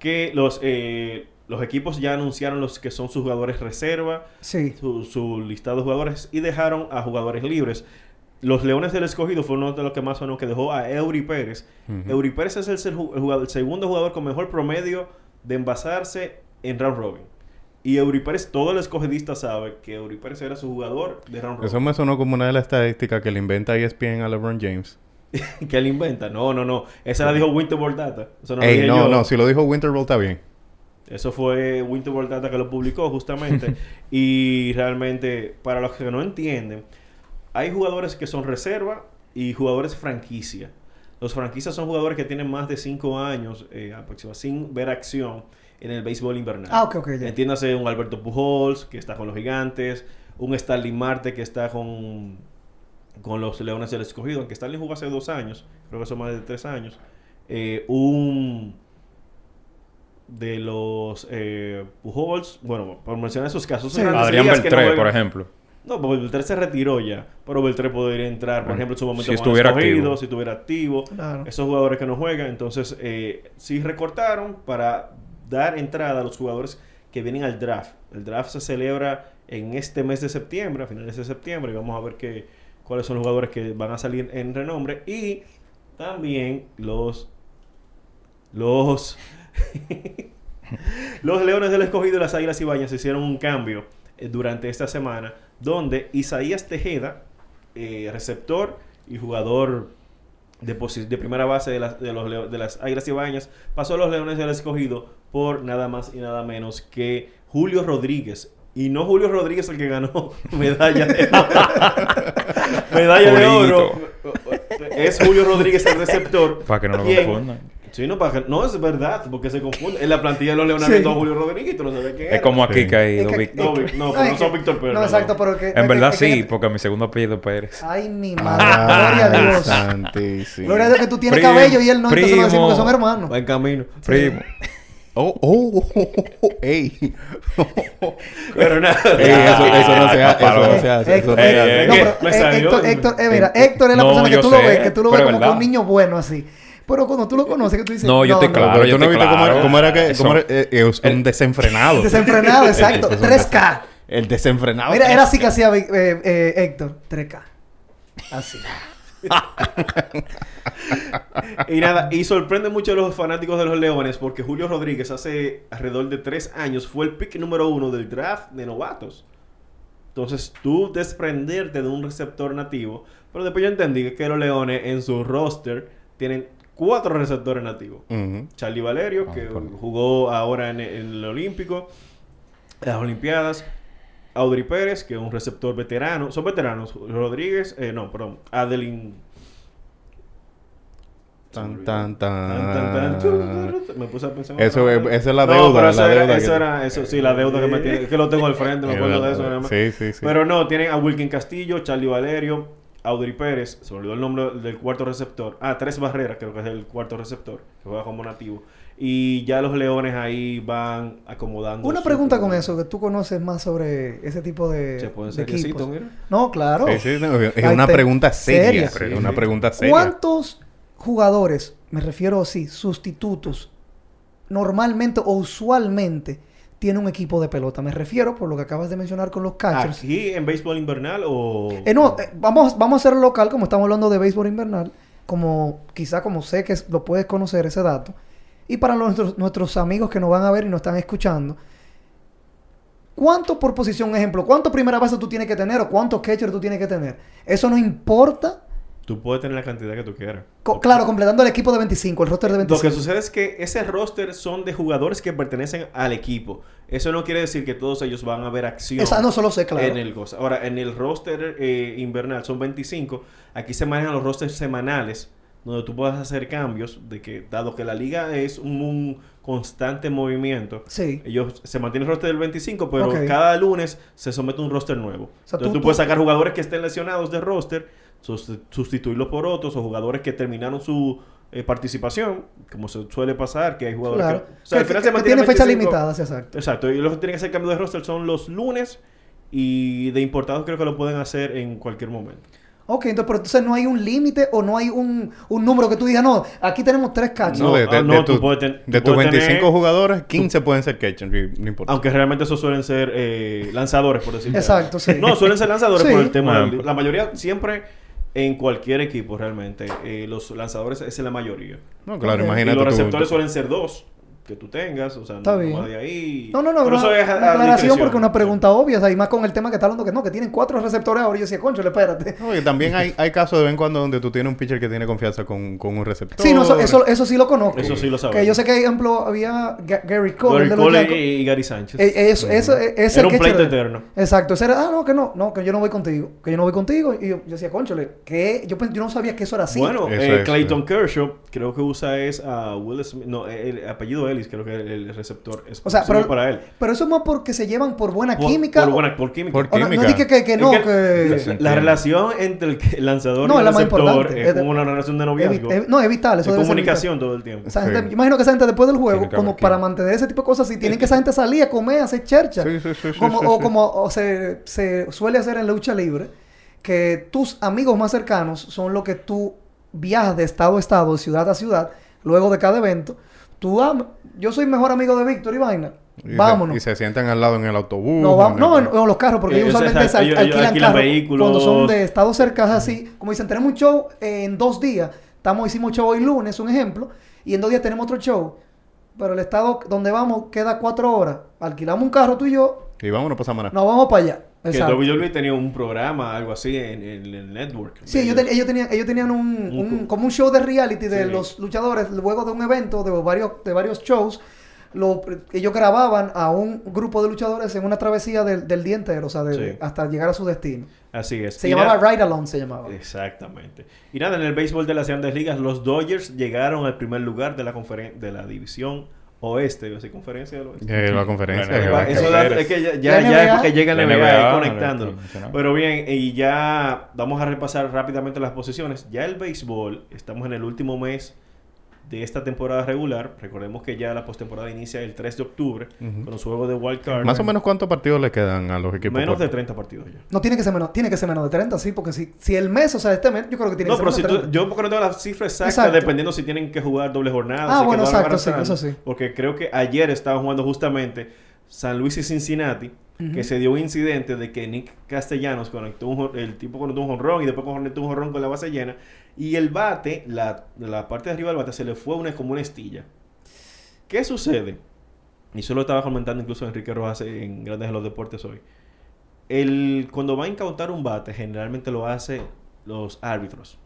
que los, eh, los equipos ya anunciaron los que son sus jugadores reserva, Sí. su, su listado de jugadores y dejaron a jugadores libres. Los Leones del Escogido fue uno de los que más sonó que dejó a Eury Pérez. Eury Pérez es el, jugador- segundo jugador con mejor promedio de envasarse en round robin. Y Eury Pérez, todo el escogidista sabe que Eury Pérez era su jugador de round robin. Eso me sonó como una de las estadísticas que le inventa ESPN a LeBron James. que él inventa. No, no, no. Esa la dijo Winterboard Data. Eso no Ey, dije no, yo. no, si lo dijo Winterbolt está bien. Eso fue Winterboard Data que lo publicó justamente. y realmente, para los que no entienden, hay jugadores que son reserva y jugadores franquicia. Los franquicias son jugadores que tienen más de 5 años eh, aproximadamente sin ver acción en el béisbol invernal. Ah, ok, ok, ya. Entiéndase un Alberto Pujols, que está con los gigantes, un Stanley Marte, que está con, con los Leones del Escogido, aunque Stanley jugó hace dos años, creo que son más de tres años. Eh, un de los eh, Pujols, bueno, por mencionar esos casos, Sí. Adrián no Beltré, por ejemplo. No, porque Beltré se retiró ya. Pero Beltré podría entrar, por Bueno, ejemplo, en su momento si con estuviera escogido, activo. si estuviera activo. Claro. Esos jugadores que no juegan. Entonces, eh, sí recortaron para dar entrada a los jugadores que vienen al draft. El draft se celebra en este mes de septiembre, a finales de septiembre, y vamos a ver que, cuáles son los jugadores que van a salir en renombre. Y también los... Los... Los Leones del Escogido y las Águilas Ibañas hicieron un cambio eh, durante esta semana donde Isaías Tejeda, eh, receptor y jugador de, de primera base de las, de, los de las Águilas Ibañas, pasó a los Leones del Escogido por nada más y nada menos que Julio Rodríguez. Y no Julio Rodríguez el que ganó medalla de medalla de oro. Es Julio Rodríguez el receptor. Para que no lo quien- confundan. Sí, no, para no es verdad, porque se confunde. En la plantilla de los Leones Sí. Julio Rodríguez y tú no sabes quién Es era. como aquí Sí. Es que- Víctor. No, Vic- no, pero es no son Víctor Pérez. No, no. exacto, pero que... En verdad es que- sí, porque mi segundo apellido es Pérez. Ay, mi madre. Gloria a Ay, Dios. santísimo. Gloria a Dios que tú tienes Primo, cabello y él no, entonces no decimos que son hermanos. Va en camino. Primo. Oh, oh, oh, oh, ey. Pero nada. Ey, eso, eso no se hace, eso no se hace, eso no Héctor, se eh, hace. eh. Héctor, Héctor, eh, mira, Héctor es la persona que tú lo ves, que tú lo ves como es un niño bueno así. Pero cuando tú lo conoces, que tú dices, No, yo estoy claro. Pero yo tú no viste cómo era, claro. cómo era que cómo era, eh, es un desenfrenado. Desenfrenado, exacto. Es un 3K. El desenfrenado. Mira, era así que hacía eh, eh, Héctor, 3K. Así. Y nada, y sorprende mucho a los fanáticos de los Leones porque Julio Rodríguez hace alrededor de tres años fue el pick número uno del draft de novatos. Entonces, tú desprenderte de un receptor nativo. Pero después yo entendí que los Leones en su roster tienen cuatro receptores nativos. Charlie Valerio, Ah, que por- jugó ahora en, en el Olímpico, en las Olimpiadas. Audrey Pérez, que es un receptor veterano. Son veteranos. Rodríguez, eh, no, perdón. Adeline. Tan, tan, Tan, tan, tan. tan. Me puse a pensar. en Eso es- esa es la No, deuda, pero eso, la era, deuda eso que- era, eso sí, la deuda que me tiene. Que lo tengo al frente, me acuerdo de eso. nada más. Sí, sí, sí. Pero no, tienen a Wilkin Castillo, Charlie Valerio, Audrey Pérez, se me olvidó el nombre del cuarto receptor. Ah, Tres Barreras, creo que es el cuarto receptor, que juega como nativo. Y ya los Leones ahí van acomodando. Una pregunta con eso, que tú conoces más sobre ese tipo de, Se puede de ser equipos. mira. No, claro. Sí, sí, no, es una te- pregunta seria. seria. Es una Sí. pregunta seria. ¿Cuántos jugadores, me refiero así, sustitutos, normalmente o usualmente tiene un equipo de pelota? Me refiero por lo que acabas de mencionar con los catchers. ¿Aquí en béisbol invernal o...? Eh, no, eh, vamos, vamos a hacer local, como estamos hablando de béisbol invernal, como quizá como sé que lo puedes conocer ese dato. Y para nuestros, nuestros amigos que nos van a ver y nos están escuchando, ¿cuánto por posición, ejemplo, cuánto primera base tú tienes que tener o cuántos catchers tú tienes que tener? Eso no importa. Tú puedes tener la cantidad que tú quieras. Co- claro, completando el equipo de 25, el roster de Lo 25. que sucede es que ese roster son de jugadores que pertenecen al equipo. Eso no quiere decir que todos ellos van a ver acción. Esa no solo sé, claro. En el cosa. Ahora, en el roster eh, invernal son 25. Aquí se manejan los rosters semanales, donde tú puedes hacer cambios, de que dado que la liga es un, un constante movimiento, Sí. ellos se mantiene el roster del 25, pero cada lunes se somete un roster nuevo. sea, Entonces tú- tú, tú- puedes sacar jugadores que estén lesionados de roster, sus- sustituirlos por otros, o jugadores que terminaron su eh, participación, como se suele pasar, que hay jugadores Claro. que... O sea, Que- final que- se que mantiene tiene fechas 25. limitadas, exacto. Exacto, y los que tienen que hacer cambio de roster son los lunes y de importados creo que lo pueden hacer en cualquier momento. Ok, entonces, pero entonces no hay un límite o no hay un, un número que tú digas, no, aquí tenemos tres catchers. No, de, de- ah, no, de tu- tus puedes 25 tener- jugadores, 15 pueden ser catchers, no importa. Aunque realmente esos suelen ser eh, lanzadores, por decirlo Exacto, sí. No, suelen ser lanzadores Sí. por el tema. Bueno, del- la mayoría siempre en cualquier equipo realmente eh, los lanzadores es la mayoría. no, claro, imagínate y los tú- receptores suelen ser dos que tú tengas, o sea, Está no, bien. más de ahí. No, no, no, Pero una, eso es a- una aclaración porque una pregunta obvia, o sea, y más con el tema que está hablando que no, que tienen cuatro receptores ahora. Y yo decía, concho, espérate. No, y también hay, hay casos de vez en cuando donde tú tienes un pitcher que tiene confianza con, con un receptor. Sí, no, eso, eso, eso sí lo conozco. Eso sí lo sabemos. Que yo sé que, ejemplo, había Ga- Gary Cole, Gary de los Cole y, Gary Sánchez. Eh, eso, eso, eh, ese Era un pleito eterno. Exacto. Ese era, ah, no, que no, no, que yo no voy contigo. Que yo no voy contigo. Y yo, yo decía, conchole, que yo, yo no sabía que eso era así. Bueno, Eso eh, es, Clayton Kershaw creo que usa es a Will Smith, no, el, apellido él Creo que el receptor es O sea, pero, para él. pero eso es más porque se llevan por buena Por- química. Por, o- buena, por química. Por o no, no dije que, que no, Es que que... la, la relación entre el, el lanzador No, y es el receptor es Es como una relación de es noviazgo. vi- es- no, es vital. Eso ser comunicación todo el tiempo. Sí. yo imagino que esa gente después del juego, como para mantener ese tipo de cosas, si tienen que esa gente salir a comer, a hacer chercha. Sí, sí, sí, sí, como, sí, o sí. como o se, se suele hacer en la lucha libre, que tus amigos más cercanos son los que tú viajas de estado a estado, de ciudad a ciudad, luego de cada evento. Tú, yo soy mejor amigo de Víctor y vaina. Y se- Vámonos. y se sientan al lado en el autobús. No, va- en no, el- en, en los carros, porque Eh, ellos usualmente al- ellos- ellos alquilan, alquilan carros vehículos. cuando son de estados cercanos así. Como dicen, tenemos un show en dos días. Estamos, hicimos show hoy lunes, un ejemplo, y en dos días tenemos otro show. Pero el estado donde vamos queda cuatro horas. Alquilamos un carro tú y yo, Y vámonos para Samaná. nos vamos para allá. Que Exacto. WWE tenía un programa, algo así, en, en el network. Sí, ellos, ten- ellos tenían, ellos tenían un, Un un- co- como un show de reality de Sí. los luchadores luego de un evento, de varios, de varios shows. Lo, ellos grababan a un grupo de luchadores en una travesía del, del día entero, o sea, de- Sí. de- hasta llegar a su destino. Así es. Se Y llamaba Ride Along, se llamaba. Exactamente. Y nada, en el béisbol de las grandes ligas, los Dodgers llegaron al primer lugar de la de la división oeste, iba a decir conferencia del oeste. Eh, la conferencia. La que va- que Eso da- es que ya, La ya, ya es porque llega el La NBA, NBA, ahí conectándolo. Pero bien, y ya vamos a repasar rápidamente las posiciones. Ya el béisbol, estamos en el último mes de esta temporada regular. Recordemos que ya la postemporada inicia el 3 de octubre con los juegos de Wild Card. Más o menos cuántos partidos le quedan a los equipos. Menos de cortos? 30 partidos ya. No tiene que ser menos, tiene que ser menos de 30, sí, porque si, si el mes, o sea, este mes, yo creo que tiene No, que pero ser si menos de tú, 30. yo porque no tengo la cifra exacta, Exacto. dependiendo si tienen que jugar doble jornada. Ah, si bueno, exacto, sí, eso sí. Porque creo que ayer estaban jugando justamente San Luis y Cincinnati, que se dio un incidente de que Nick Castellanos conectó un, el tipo conectó un jonrón y después conectó un jonrón con la base llena y el bate, la, la parte de arriba del bate se le fue una como una estilla. ¿Qué sucede? Y eso lo estaba comentando incluso Enrique Rojas en Grandes de los Deportes hoy. El, cuando va a incautar un bate, generalmente lo hace los árbitros.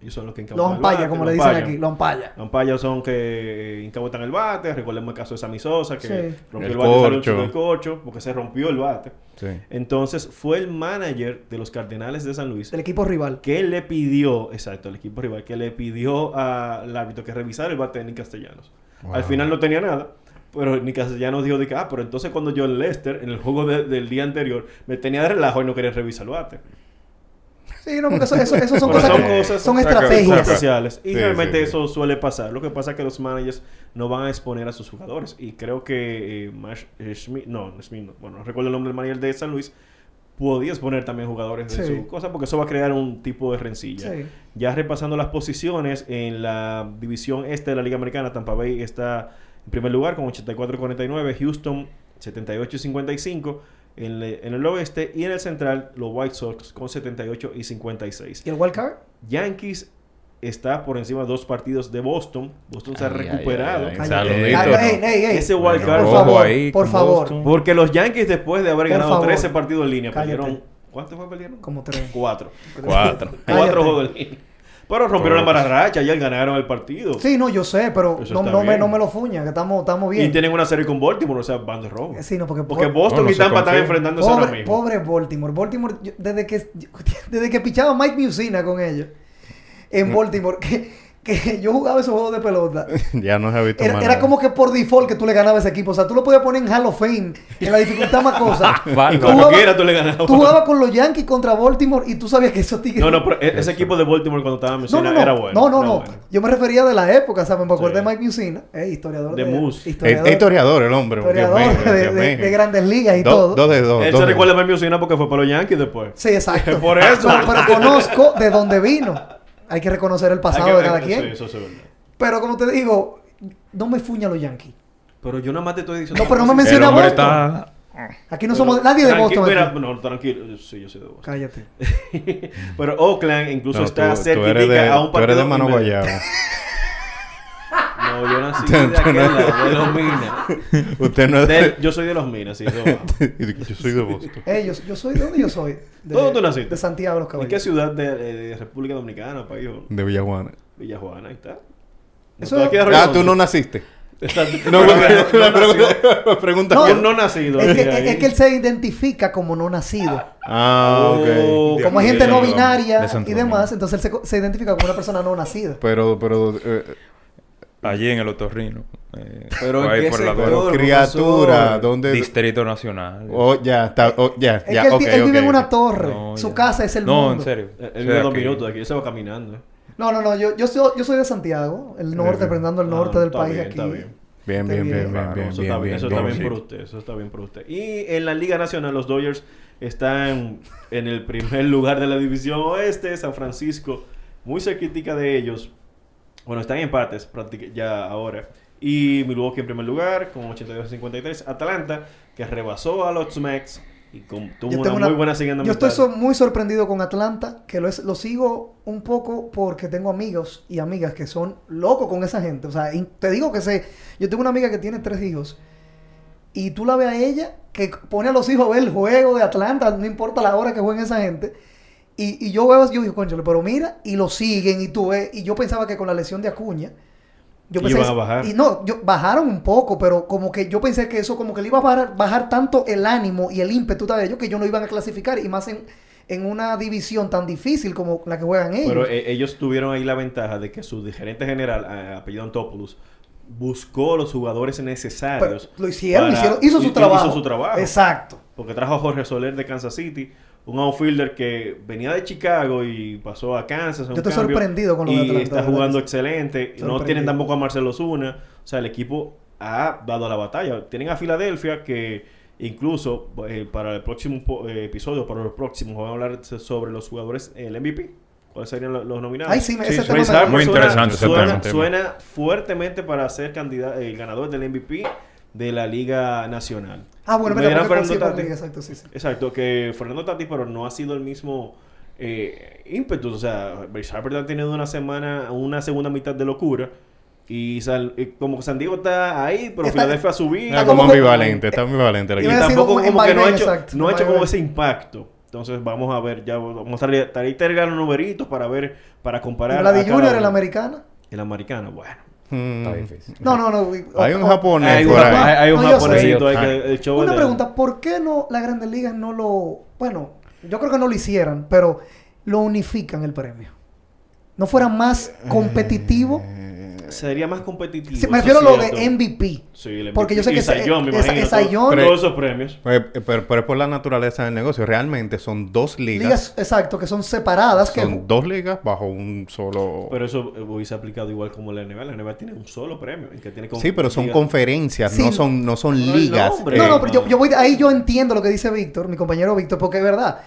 Ellos son los que incautan Los el bate, como los le dicen aquí, los ampaya. Los son que incautan el bate. Recordemos el caso de Sammy Sosa, que Sí. rompió El el, bate, salió un corcho. porque se rompió el bate. Sí. Entonces, fue el manager de los Cardenales de San Luis Del equipo rival. que le pidió, exacto, el equipo rival, que le pidió al árbitro que revisara el bate de Nick Castellanos. Wow. Al final no tenía nada. Pero Nick Castellanos dijo de que, ah, pero entonces cuando John Lester, en el juego de- del día anterior, me tenía de relajo y no quería revisar el bate. Sí, no, porque eso, eso, eso son cosas, son que- cosas- son estrategias. especiales. Y Sí, realmente sí, sí. eso suele pasar. Lo que pasa es que los managers no van a exponer a sus jugadores. Y creo que eh, Mash eh, Schmidt, no, no Schmidt, no, bueno, no recuerdo el nombre del manager de San Luis, podía exponer también jugadores de Sí. su cosa porque eso va a crear un tipo de rencilla. Sí. Ya repasando las posiciones en la división este de la Liga Americana, Tampa Bay está en primer lugar con 84-49, Houston 78-55 en, le- en el oeste y en el central los White Sox con 78 y 56. ¿Y el wild card? Yankees está por encima de dos partidos de Boston. Boston se ha Ay, ay, recuperado. ay, ay. Saludito, Ay. Ese wild card- Por favor, ahí por favor. Porque los Yankees después de haber Por ganado favor. 13 partidos en línea Cállate. perdieron... ¿Cuántos fue perdieron? Como tres. Cuatro. Cuatro. Cuatro juegos en línea. Pero rompieron la mala racha. Ayer ganaron el partido. Sí, no, yo sé, pero no, me, bien. no me lo fuña, que estamos, estamos bien. Y tienen una serie con Baltimore, o sea, van de robo. Sí, no, porque, Porque po- Boston y Tampa están enfrentándose ahora pobre, mismo. pobre Baltimore. Baltimore, yo- desde que desde que pichaba Mike Musina con ellos Mm. en Baltimore, que, que yo jugaba esos juegos de pelota. ya no se ha visto Era, más era nada. como que por default que tú le ganabas a ese equipo. O sea, tú lo podías poner en Hall of Fame, en la dificultad más cosa. Y como jugabas- quiera tú le ganabas. Tú jugabas con los Yankees contra Baltimore y tú sabías que esos tigres... No, no, pero e- ese equipo de Baltimore cuando estaba No, mencionado no, no. era bueno. no, no, no. bueno. Yo me refería de la época, ¿sabes? Me acuerdo Sí. de Mike Musina. Eh, historiador De Moose. Es Historiador, historiador el hombre. Historiador de, Dios de- de grandes ligas y Do- todo. Dos de dos. Él dos se de- recuerda más Musina porque fue para los Yankees después. Sí, exacto. Por eso. Pero, pero conozco de dónde vino. Hay que reconocer el pasado de cada quien. sí, eso sí es verdad. Pero como te digo, no me fuña los Yankees. Pero yo nada más te estoy diciendo. No, pero no me menciona Boston. está... Aquí no somos nadie de Boston. Mira, no, tranquilo. Sí, yo soy de Boston. Cállate. pero Oakland incluso No, está tú, cerca tú eres de, a un tú eres de partido mano guayaba. No, yo nací de aquel lado, de los Minas. Usted no es Del- de... yo soy de los Minas, sí. Yo soy de Boston. Eh, yo, yo soy, ¿de dónde yo soy? De, ¿Dónde tú naciste? De Santiago de los ¿En Caballeros. qué ciudad de, de República Dominicana, país? o- De Villajuana. Villajuana, ahí está. Eso de Ah, tú no naciste. Está- No, no, me no pregunta, No, no nacido. Es que, ahí. es que él se identifica como no nacido. Ah, ok. Oh, Como hay gente no de binaria y demás, entonces él se, se identifica como una persona no nacida. Pero, pero... eh, Allí en el otorrino. Eh, Pero ¿en qué por la- sector? Profesor. criatura, ¿dónde? Distrito Nacional. Oh, ya, está, oh, ya, Es ya, que él, ok, ti- él vive ok, en una torre. No, Su ya. casa es el No, mundo. en serio. Él vive dos minutos de aquí, él se va caminando. No, no, no. Yo, yo, soy, yo soy de Santiago, el norte, representando el norte Ah, del país bien, aquí. Está bien. Bien, Está bien, bien. bien, bien, eso está bien, bien, eso bien, está bien bien. por usted, eso está bien por usted. Y en la Liga Nacional los Dodgers están en el primer lugar de la división oeste, San Francisco, muy cerquita de ellos. Bueno, están en empates prácticamente ya ahora. Y Milwaukee en primer lugar con 82-53. Atlanta, que rebasó a los Mex y con, tuvo una muy buena segunda Yo estoy so- muy sorprendido con Atlanta, que lo, es- lo sigo un poco porque tengo amigos y amigas que son locos con esa gente. O sea, te digo que sé, yo tengo una amiga que tiene tres hijos y tú la ves a ella que pone a los hijos a ver el juego de Atlanta, no importa la hora que jueguen esa gente. Y, y yo veo, yo digo, conchale, pero mira, y lo siguen y tú ves, y yo pensaba que con la lesión de Acuña, yo pensé, iban a bajar. y no, yo, bajaron un poco, pero como que yo pensé que eso como que le iba a bajar, bajar tanto el ánimo y el ímpetu de ellos que ellos no iban a clasificar y más en, en una división tan difícil como la que juegan ellos. Pero eh, ellos tuvieron ahí la ventaja de que su gerente general, eh, apellido Antopoulos, buscó los jugadores Pero necesarios. lo hicieron, para- hicieron- hizo su y trabajo. Hizo su trabajo. Exacto. Porque trajo a Jorge Soler de Kansas City, un outfielder que venía de Chicago y pasó a Kansas. Yo estoy cambio, sorprendido con lo de Y Atlanta, está de verdad jugando excelente. No tienen tampoco a Marcelo Zuna. O sea, el equipo ha dado la batalla. Tienen a Filadelfia que incluso eh, para el próximo eh, episodio, para los próximos, van a hablar sobre los jugadores, el MVP. ¿Cuáles serían lo- los nominados? Ay, sí, me- Sí, ese sí, tema Bryce me Harper Muy suena- interesante suena, suena fuertemente para ser candidato, el ganador del MVP de la Liga Nacional. Ah, bueno, dirán porque Fernando la Tatis. exacto, sí, sí. Exacto, que Fernando Tati, pero no ha sido el mismo eh, ímpetu. O sea, Bryce Harper ha tenido una semana, una segunda mitad de locura. Y Sal- eh, como que San Diego está ahí, pero Está- Filadelfia ha subido. Está Está como ambivalente, está ambivalente Y tampoco como que no ha hecho, exacto, no ha hecho como ese impacto. Entonces vamos a ver, ya vamos a estar, ahí los numeritos para ver, para ¿Y comparar. a Vladi cada Junior, el americano? El americano, bueno. Mm. Está difícil. No, no, no. Hay un japonés Hay un, por ahí. hay- hay un No, japonesito que el show Una de- pregunta, ¿por qué no las grandes ligas no lo... Bueno, yo creo que no lo hicieran, pero lo unifican el premio? ¿No fuera más competitivo? Sería más competitivo. Sí, me refiero a lo de. MVP. Sí, el MVP. Porque yo sé que Young, me imagino, esa todo- Young- todos esos premios. Eh, pero, pero es por la naturaleza del negocio. Realmente son dos ligas. Ligas, exacto, que son separadas. que son dos ligas bajo un solo... Pero eso hubiese aplicado igual como la NBA. La NBA tiene un solo premio. El que tiene con- sí, pero son conferencias, Sí. no son, no son No, ligas. No, eh, no, pero yo, yo voy, ahí yo entiendo lo que dice Víctor, mi compañero Víctor, porque es verdad.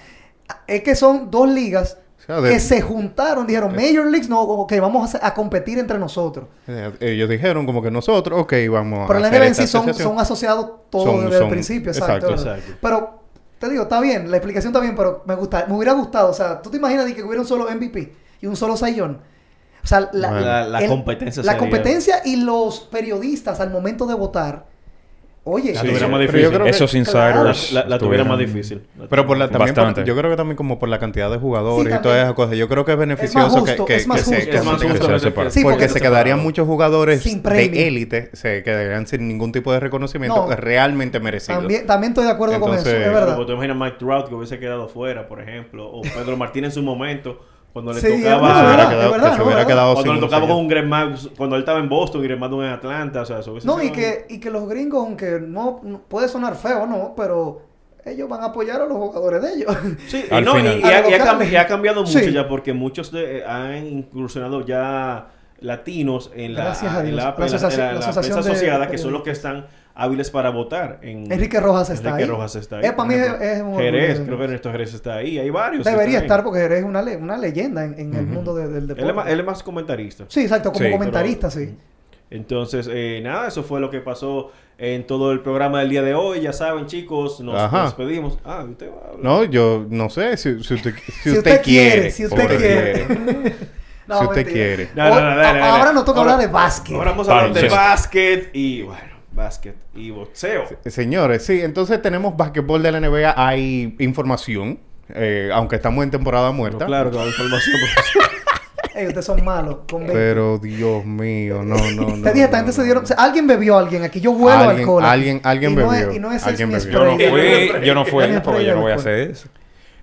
Es que son dos ligas o sea, de- que se juntaron, dijeron, Major Leagues, no, ok, vamos a, competir entre nosotros. eh, ellos dijeron como que nosotros, ok, vamos Pero a NBA en sí son, son asociados todos Son- desde el principio, exacto. exacto. Pero, te digo, está bien, la explicación está bien, pero me gusta, me hubiera gustado, o sea, ¿tú te imaginas de que hubiera un solo MVP y un solo sayón? O sea, la, Bueno. La- la el- competencia La sería- competencia y los periodistas al momento de votar, oye, La Sí, tuviera sí. más difícil. que- Esos Claro. insiders. La, la tuviera más difícil. La Pero por la, también por- yo creo que también como por la cantidad de jugadores Sí, y todas esas cosas. Yo creo que es beneficioso justo, que, que- es más que se, porque se quedarían muchos jugadores Sin de élite, se quedarían sin ningún tipo de reconocimiento No. realmente merecido. también, también estoy de acuerdo con eso, es verdad. tú imaginas Mike Trout que hubiese quedado fuera, por ejemplo, o Pedro Martínez en su momento, cuando le Sí, tocaba... que se hubiera verdad, quedado, es verdad, que se no, hubiera verdad. quedado Cuando sin le tocaba con un Greg cuando él estaba en Boston y Greg en Atlanta, o sea, eso hubiese No, y que, y que los gringos, aunque no, no- puede sonar feo, no, pero ellos van a apoyar a los jugadores de ellos. Sí, Al no, y- final. y ha, y y cambiado mucho Sí. ya porque muchos de- eh, han incursionado ya latinos en la, Gracias a en Dios. la, prensa asociada, que son los que están hábiles para votar. En, Enrique Rojas está Enrique ahí. Rojas está ahí. Eh, para mí ejemplo. es- es un Jerez, creo que Ernesto Jerez está ahí. Hay varios. Debería están ahí. estar porque eres una, le- una leyenda en, en el mundo de- del Él deporte. es, más, él es más comentarista. Sí, exacto, como Sí, pero- comentarista, sí. Entonces, eh, nada, eso fue lo que pasó en todo el programa del día de hoy. Ya saben, chicos, nos Ajá. despedimos. Ah, usted va a hablar. No, yo no sé si, si usted, si Si usted usted quiere, quiere. si usted porque quiere. No, Si usted mentira. quiere. No, no, dale, dale, Ahora dale. nos toca Ahora- hablar de básquet. Ahora vamos a hablar de básquet y, bueno, básquet y boxeo. Señores, sí, entonces tenemos basquetbol de la NBA, hay información, eh, aunque estamos en temporada muerta. Pero claro que información. Ey, ustedes son malos. Con. Pero Dios mío, no, no, no. Te dije, esta no, gente se dieron. no. o sea, alguien bebió a alguien aquí. Yo huelo Alguien- alcohol. alguien- alguien y no bebió. Es, y no es Alguien bebió. Yo no fui, yo no fui, porque yo no voy a hacer eso.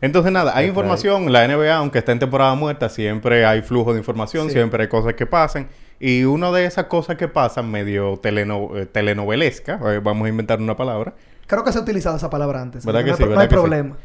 Entonces, nada, hay información. La NBA, aunque está en temporada muerta, siempre hay flujo de información, Sí. siempre hay cosas que pasan. Y una de esas cosas que pasan medio teleno- eh, telenovelesca, eh, vamos a inventar una palabra, Creo que se ha utilizado esa palabra antes. ¿Verdad no que hay sí? No ¿Verdad hay que sí? problema.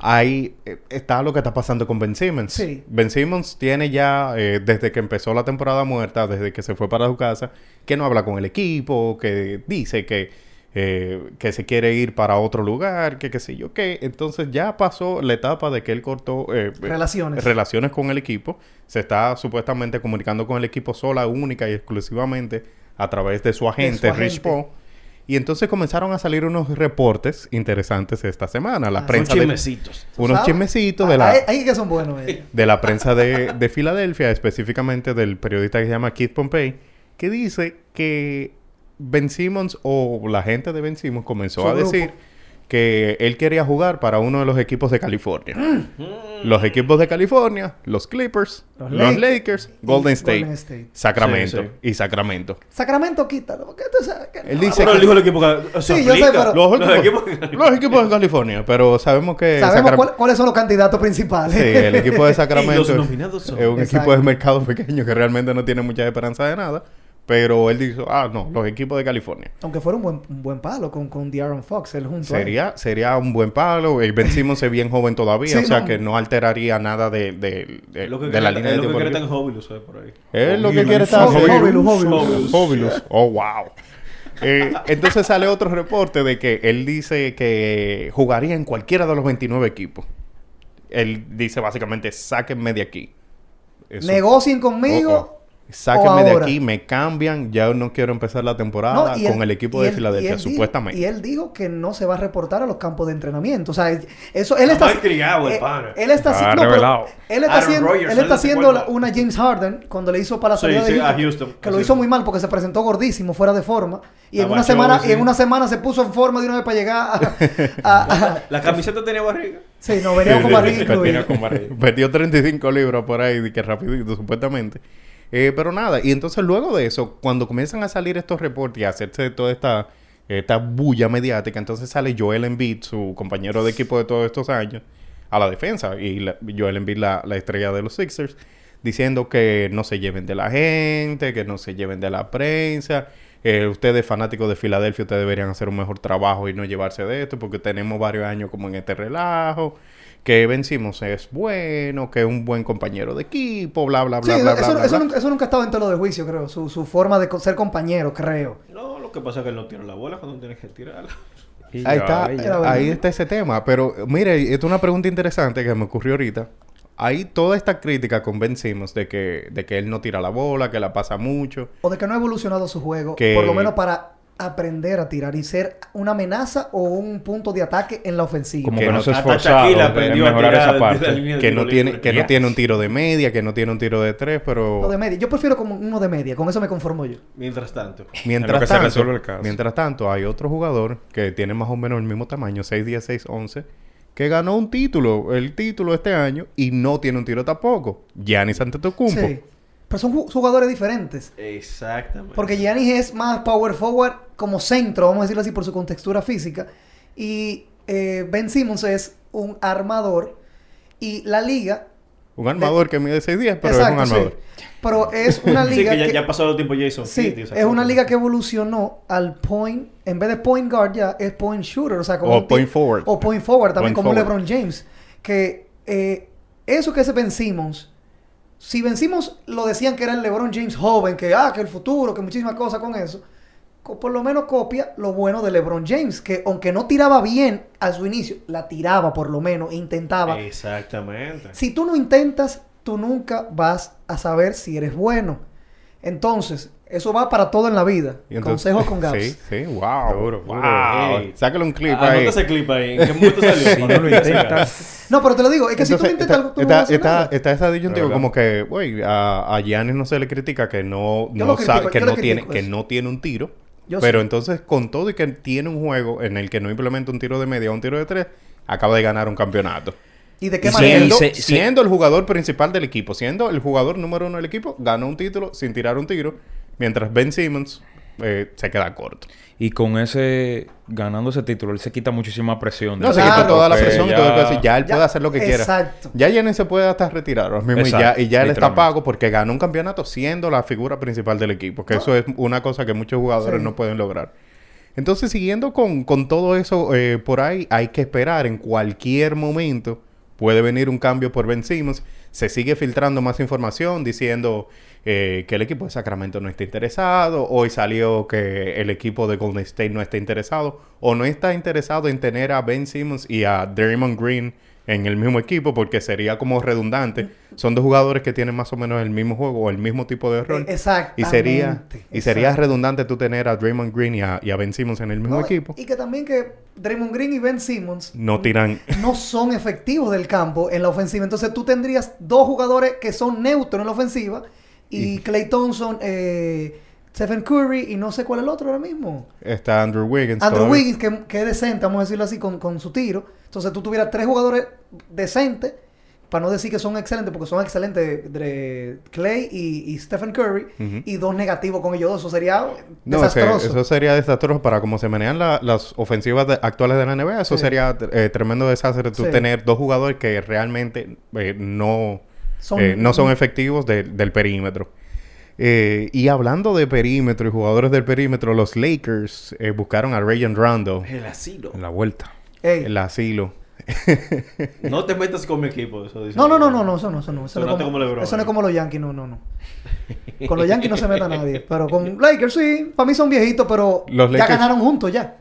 ahí eh, está lo que está pasando con Ben Simmons. Sí. Ben Simmons tiene ya, eh, desde que empezó la temporada muerta, desde que se fue para su casa, que no habla con el equipo, que dice que, eh, que se quiere ir para otro lugar, que qué sé yo qué. Entonces ya pasó la etapa de que él cortó eh, eh, Relaciones. relaciones con el equipo. Se está supuestamente comunicando con el equipo sola, única y exclusivamente a través de su agente, agente. Rich Paul. Y entonces comenzaron a salir unos reportes interesantes esta semana. La Ah, prensa de- chismecitos. ¿Tú unos chismecitos Ah, de la, Ahí, que son buenos ellos. de la prensa de, de Filadelfia, específicamente del periodista que se llama Keith Pompey, que dice que Ben Simmons o la gente de Ben Simmons comenzó Su a grupo. decir que él quería jugar para uno de los equipos de California. Mm. Los equipos de California, los Clippers, Los los, Lakers Golden State, Golden State. Sacramento Sí, y Sacramento. Sacramento, quítalo. Porque tú sabes que Él no. dice Pero que- él dijo el equipo Sí, yo sé, pero- Los, Los equipos, equipos... los equipos de California, pero sabemos que Sabemos Sacra- cuál- cuáles son los candidatos principales. Sí, el equipo de Sacramento los nominados son- es un Exacto. equipo de mercado pequeño que realmente no tiene mucha esperanza de nada. Pero él dijo, ah, no, los equipos de California. Aunque fuera un buen, un buen palo con, con De'Aaron Fox, él junto a él. Sería, sería un buen palo. El Ben Simmons es bien joven todavía, Sí, o sea no. que no alteraría nada de, de, de- Lo que de la quiere- línea de es lo que quiere tan hobby, lo sabe por ahí. Es lo que Hobilus. quiere estar Hobilus, Hobilus. Hobilus. Hobilus. Oh, wow. Eh, entonces sale otro reporte de que él dice que jugaría en cualquiera de los 29 equipos. Él dice básicamente, sáquenme de aquí. Eso- Negocien conmigo. Oh, oh. Sáquenme de aquí, me cambian, ya no quiero empezar la temporada No, y él- con el equipo de él- Filadelfia, y él dijo- supuestamente. y él dijo que no se va a reportar a los campos de entrenamiento. O sea, él- eso él Está está. mal criado el eh, pana. Él está no, pero él está haciendo, él está haciendo una James Harden cuando le hizo para la salida sí, de a Houston. Que lo hizo muy mal porque se presentó gordísimo, fuera de forma. Y en una semana, sí. y en una semana se puso en forma de una vez para llegar a. a- a- La camiseta tenía barriga. sí, no, venía con barriga Perdió incluida. con barriga. Perdió 35 libras por ahí, que rapidito, supuestamente. Eh, pero nada, y entonces luego de eso, cuando comienzan a salir estos reportes y a hacerse toda esta, esta bulla mediática, entonces sale Joel Embiid, su compañero de equipo de todos estos años, a la defensa. Y Joel Embiid, la, la estrella de los Sixers, diciendo que no se lleven de la gente, que no se lleven de la prensa. Eh, ustedes fanáticos de Filadelfia, ustedes deberían hacer un mejor trabajo y no llevarse de esto, porque tenemos varios años como en este relajo. Que vencimos es bueno, que es un buen compañero de equipo, bla, bla, Sí, bla, bla, eso, bla, eso bla. nunca, eso nunca ha estado en todo de juicio, creo. Su, su forma de co- ser compañero, creo. No, lo que pasa es que él no tira la bola cuando tienes que tirarla. Y Ahí ya, está, ya. Era ahí está ese tema. Pero mire, esto es una pregunta interesante que me ocurrió ahorita. Hay toda esta crítica con Ben Simmons de que, de que él no tira la bola, que la pasa mucho. O de que no ha evolucionado su juego. Que- Por lo menos para aprender a tirar y ser una amenaza o un punto de ataque en la ofensiva. Como Que que no- no se ha hasta esforzado Shaquille en aprendió a mejorar esa parte. de Que no tiene, que no tiene un tiro de media, que no tiene un tiro de tres, pero Uno de media. Yo prefiero como uno de media. Con eso me conformo yo. Mientras tanto. Mientras que se tanto, resuelve el caso. mientras tanto, hay otro jugador que tiene más o menos el mismo tamaño, 6'10, 6'11, que ganó un título, el título este año, y no tiene un tiro tampoco. Giannis Antetokounmpo. Sí. Pero son ju- jugadores diferentes. Exactamente. Porque Giannis es más power forward como centro, vamos a decirlo así, por su contextura física. Y eh, Ben Simmons es un armador. Y la liga... Un armador que mide 6'10, pero Exacto, es un armador. sí. Pero es una Sí, liga que ya, que- ya ha pasado el tiempo Jason Sí, Kidd es una liga que evolucionó al point, en vez de point guard ya, es point shooter, o sea, como O point forward. O point forward, también Point como forward. LeBron James. Que eh, eso que se vencimos, si vencimos lo decían que era el LeBron James joven, que ah, que el futuro, que muchísimas cosas con eso, por lo menos copia lo bueno de LeBron James, que aunque no tiraba bien a su inicio, la tiraba por lo menos, intentaba. Exactamente. Si tú no intentas, tú nunca vas a saber si eres bueno. Entonces, eso va para todo en la vida. Entonces- Consejos con Gabs. Sí, sí, wow. Duro, wow. duro. Ey. Sácale un clip Ah, ahí. Anota ese clip ahí. ¿En qué momento salió? Si no lo intentas. No, pero te lo digo, es que si tú no Entonces, intentas está, algo, tú no está, hacer está- nada. está esa disyuntiva como que, güey, a, a Giannis no se le critica que no, no sabe, que no tiene, que no tiene un tiro. Yo pero sí. entonces, con todo y que tiene un juego en el que no implementa un tiro de media o un tiro de tres, acaba de ganar un campeonato. ¿Y de qué manera? Siendo, se- se- siendo el jugador principal del equipo, siendo el jugador número uno del equipo, ganó un título sin tirar un tiro. Mientras Ben Simmons eh, se queda corto. Y con ese, ganando ese título, él se quita muchísima presión. No, se Claro. quita toda la presión y ya- todo eso. Ya él Ya, puede hacer lo que quiera. exacto. Ya Jennings se puede hasta retirar ahora mismo y ya, y ya él está pago porque ganó un campeonato siendo la figura principal del equipo. Que eso es una cosa que muchos jugadores Sí. no pueden lograr. Entonces, siguiendo con, con todo eso eh, por ahí, hay que esperar en cualquier momento. Puede venir un cambio por Ben Simmons. Se sigue filtrando más información diciendo eh, que el equipo de Sacramento no está interesado. Hoy salió que el equipo de Golden State no está interesado. O no está interesado en tener a Ben Simmons y a Draymond Green en el mismo equipo porque sería como redundante. Son dos jugadores que tienen más o menos el mismo juego o el mismo tipo de rol. Eh, exactamente, Y sería, y sería redundante tú tener a Draymond Green y a, y a Ben Simmons en el mismo No, equipo. Y que también que Draymond Green y Ben Simmons No tiran. no son efectivos del campo en la ofensiva. Entonces tú tendrías dos jugadores que son neutros en la ofensiva y, Y- Clay Thompson, eh, Stephen Curry y no sé cuál es el otro ahora mismo. Está Andrew Wiggins. Andrew todavía. Wiggins, que, que es decente, vamos a decirlo así, con, con su tiro. Entonces tú tuvieras tres jugadores decentes, para no decir que son excelentes, porque son excelentes de Clay y, y Stephen Curry, y dos negativos con ellos dos. Eso sería No, desastroso. eso sería desastroso para cómo se manejan la- las ofensivas de- actuales de la NBA. Eso Sí. sería eh, tremendo desastre tú Sí. tener dos jugadores que realmente eh, no, Son- eh, no son efectivos de- del perímetro. Eh, y hablando de perímetro y jugadores del perímetro, los Lakers eh, buscaron a Rayon Rondo, El asilo. En la vuelta. Ey. el asilo. No te metas con mi equipo. Eso dice No, no, no, no, no, eso no, eso no. Eso, no es como, como LeBron, eso no es como los Yankees, no, no, no. Con los Yankees no se meta nadie. Pero con Lakers sí, para mí son viejitos, pero Los ya Lakers- ganaron juntos ya.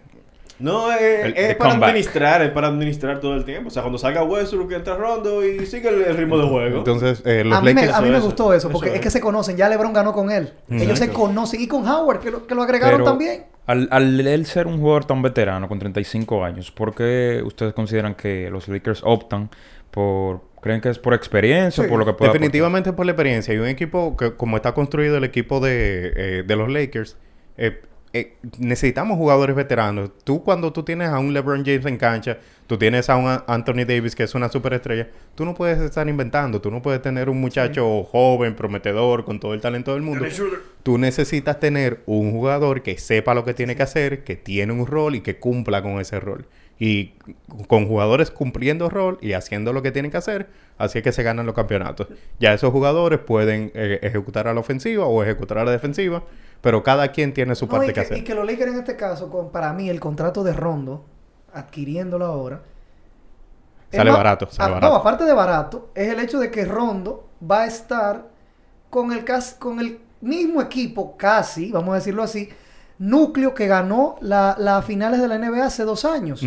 No, El- es para comeback. administrar, es para administrar todo el tiempo. O sea, cuando salga Westbrook, entra Rondo y sigue el, el ritmo de juego. Entonces, eh, los A mí, me, Lakers... a mí me eso, gustó eso, eso porque es. es. que se conocen. Ya LeBron ganó con él. Ellos se conocen. Y con Howard, que lo, que lo agregaron Pero también. Al, al él ser un jugador tan veterano, con 35 años, ¿por qué ustedes consideran que los Lakers optan por... ¿Creen que es por experiencia Sí, o por lo que pueda Definitivamente por la experiencia. Y un equipo que, como está construido el equipo de, eh, de los Lakers, eh, eh, necesitamos jugadores veteranos. Tú, cuando tú tienes a un LeBron James en cancha, tú tienes a un Anthony Davis que es una superestrella, tú no puedes estar inventando. Tú no puedes tener un muchacho joven, prometedor, con todo el talento del mundo. Tú necesitas tener un jugador que sepa lo que tiene que hacer, que tiene un rol y que cumpla con ese rol. Y con jugadores cumpliendo rol y haciendo lo que tienen que hacer, así es que se ganan los campeonatos. Ya esos jugadores pueden eh, ejecutar a la ofensiva o ejecutar a la defensiva, pero cada quien tiene su parte que, que, hacer. y que los Lakers en este caso, con, para mí, el contrato de Rondo, adquiriéndolo ahora. Sale más- barato, sale ah, barato. No, aparte de barato, es el hecho de que Rondo va a estar con el, cas- con el mismo equipo, casi, vamos a decirlo así, núcleo que ganó la- las finales de la NBA hace dos años.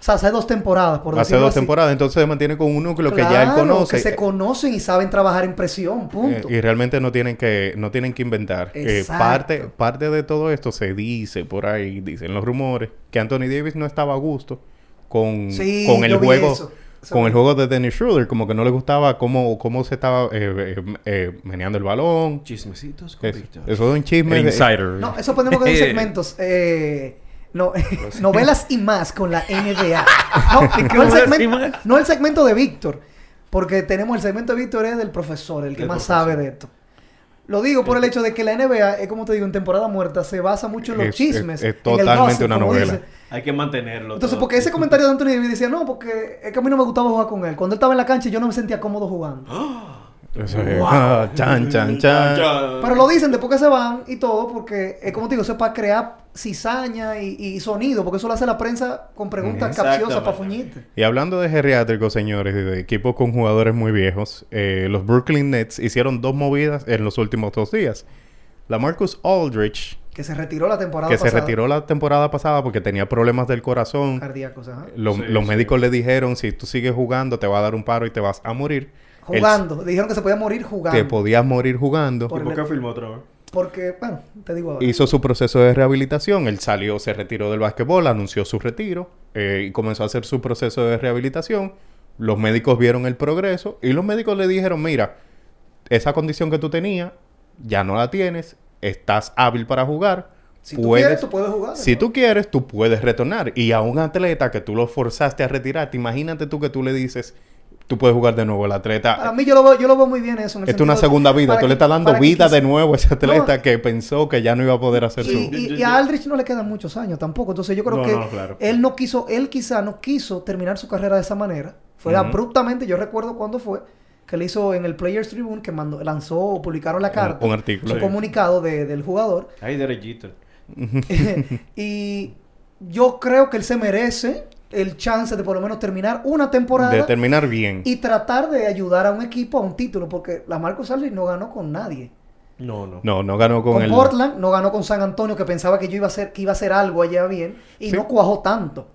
O sea, hace dos temporadas, por Hace decirlo dos así. temporadas, entonces se mantiene con un núcleo que ya él conoce. Que se conocen y saben trabajar en presión, punto. Eh, y realmente no tienen que no tienen que inventar. Eh, parte parte de todo esto se dice por ahí, dicen los rumores, que Anthony Davis no estaba a gusto con, Sí, con el juego eso. Eso con el juego de Dennis Schroeder, como que no le gustaba cómo, cómo se estaba eh, eh, eh, meneando el balón. Chismecitos con Es- eso es un chisme. El de- insider. No, eso ponemos que son segmentos. Eh, no, novelas y más con la NBA. No, no, el segmento, más. no el segmento de Víctor. Porque tenemos el segmento de Víctor es del profesor, el que El más profesor. sabe de esto. Lo digo por el hecho de que la NBA, es como te digo, en temporada muerta se basa mucho en los Es- chismes. es- es en el totalmente gossip, una novela. dice. Hay que mantenerlo. Entonces, todo. porque ese comentario de Anthony Davis decía, no, porque es que a mí no me gustaba jugar con él. Cuando él estaba en la cancha yo no me sentía cómodo jugando. Eso es- ah, chan, chan, chan. Pero lo dicen después que se van y todo, porque es como te digo, eso es para crear cizaña y, y sonido, porque eso lo hace la prensa con preguntas capciosas para fuñirte. Y hablando de geriátricos, señores, y de equipos con jugadores muy viejos, eh, los Brooklyn Nets hicieron dos movidas en los últimos dos días. La Marcus Aldrich, Que se retiró la temporada que se pasada. retiró la temporada pasada porque tenía problemas del corazón. Cardíacos, ajá. Lo- Sí, los sí. médicos le dijeron, si tú sigues jugando, te va a dar un paro y te vas a morir. Jugando. Dijeron que se podía morir jugando. que podías morir jugando. Por- ¿Y por qué filmó otra vez? Porque, bueno, te digo ahora. Hizo su proceso de rehabilitación. Él salió, se retiró del básquetbol, anunció su retiro eh, y comenzó a hacer su proceso de rehabilitación. Los médicos vieron el progreso y los médicos le dijeron, mira, esa condición que tú tenías, ya no la tienes, estás hábil para jugar. Si tú quieres, tú puedes jugar. Si ¿no? tú quieres, tú puedes retornar. Y a un atleta que tú lo forzaste a retirarte, imagínate tú que tú le dices, tú puedes jugar de nuevo el atleta. Para mí yo lo veo, yo lo veo muy bien eso. en el Esto es una segunda vida. Tú le estás dando que vida de nuevo a ese atleta No. que pensó que ya no iba a poder hacer su... Y, y- y a Aldrich no le quedan muchos años tampoco. Entonces yo creo No, que no, claro. él no quiso, él quizá no quiso terminar su carrera de esa manera. Fue abruptamente, yo recuerdo cuándo fue, que le hizo en el Players Tribune, que mandó, lanzó o publicaron la carta. un artículo. Su Sí. comunicado de- del jugador. Ay, derechito. y yo creo que él se merece el chance de por lo menos terminar una temporada De terminar bien. y tratar de ayudar a un equipo a un título, porque la Marcus Aldridge no ganó con nadie. No, no. No, no ganó con, Con, el... Portland, no ganó con San Antonio, que pensaba que yo iba a hacer, que iba a hacer algo allá bien, y Sí. no cuajó tanto.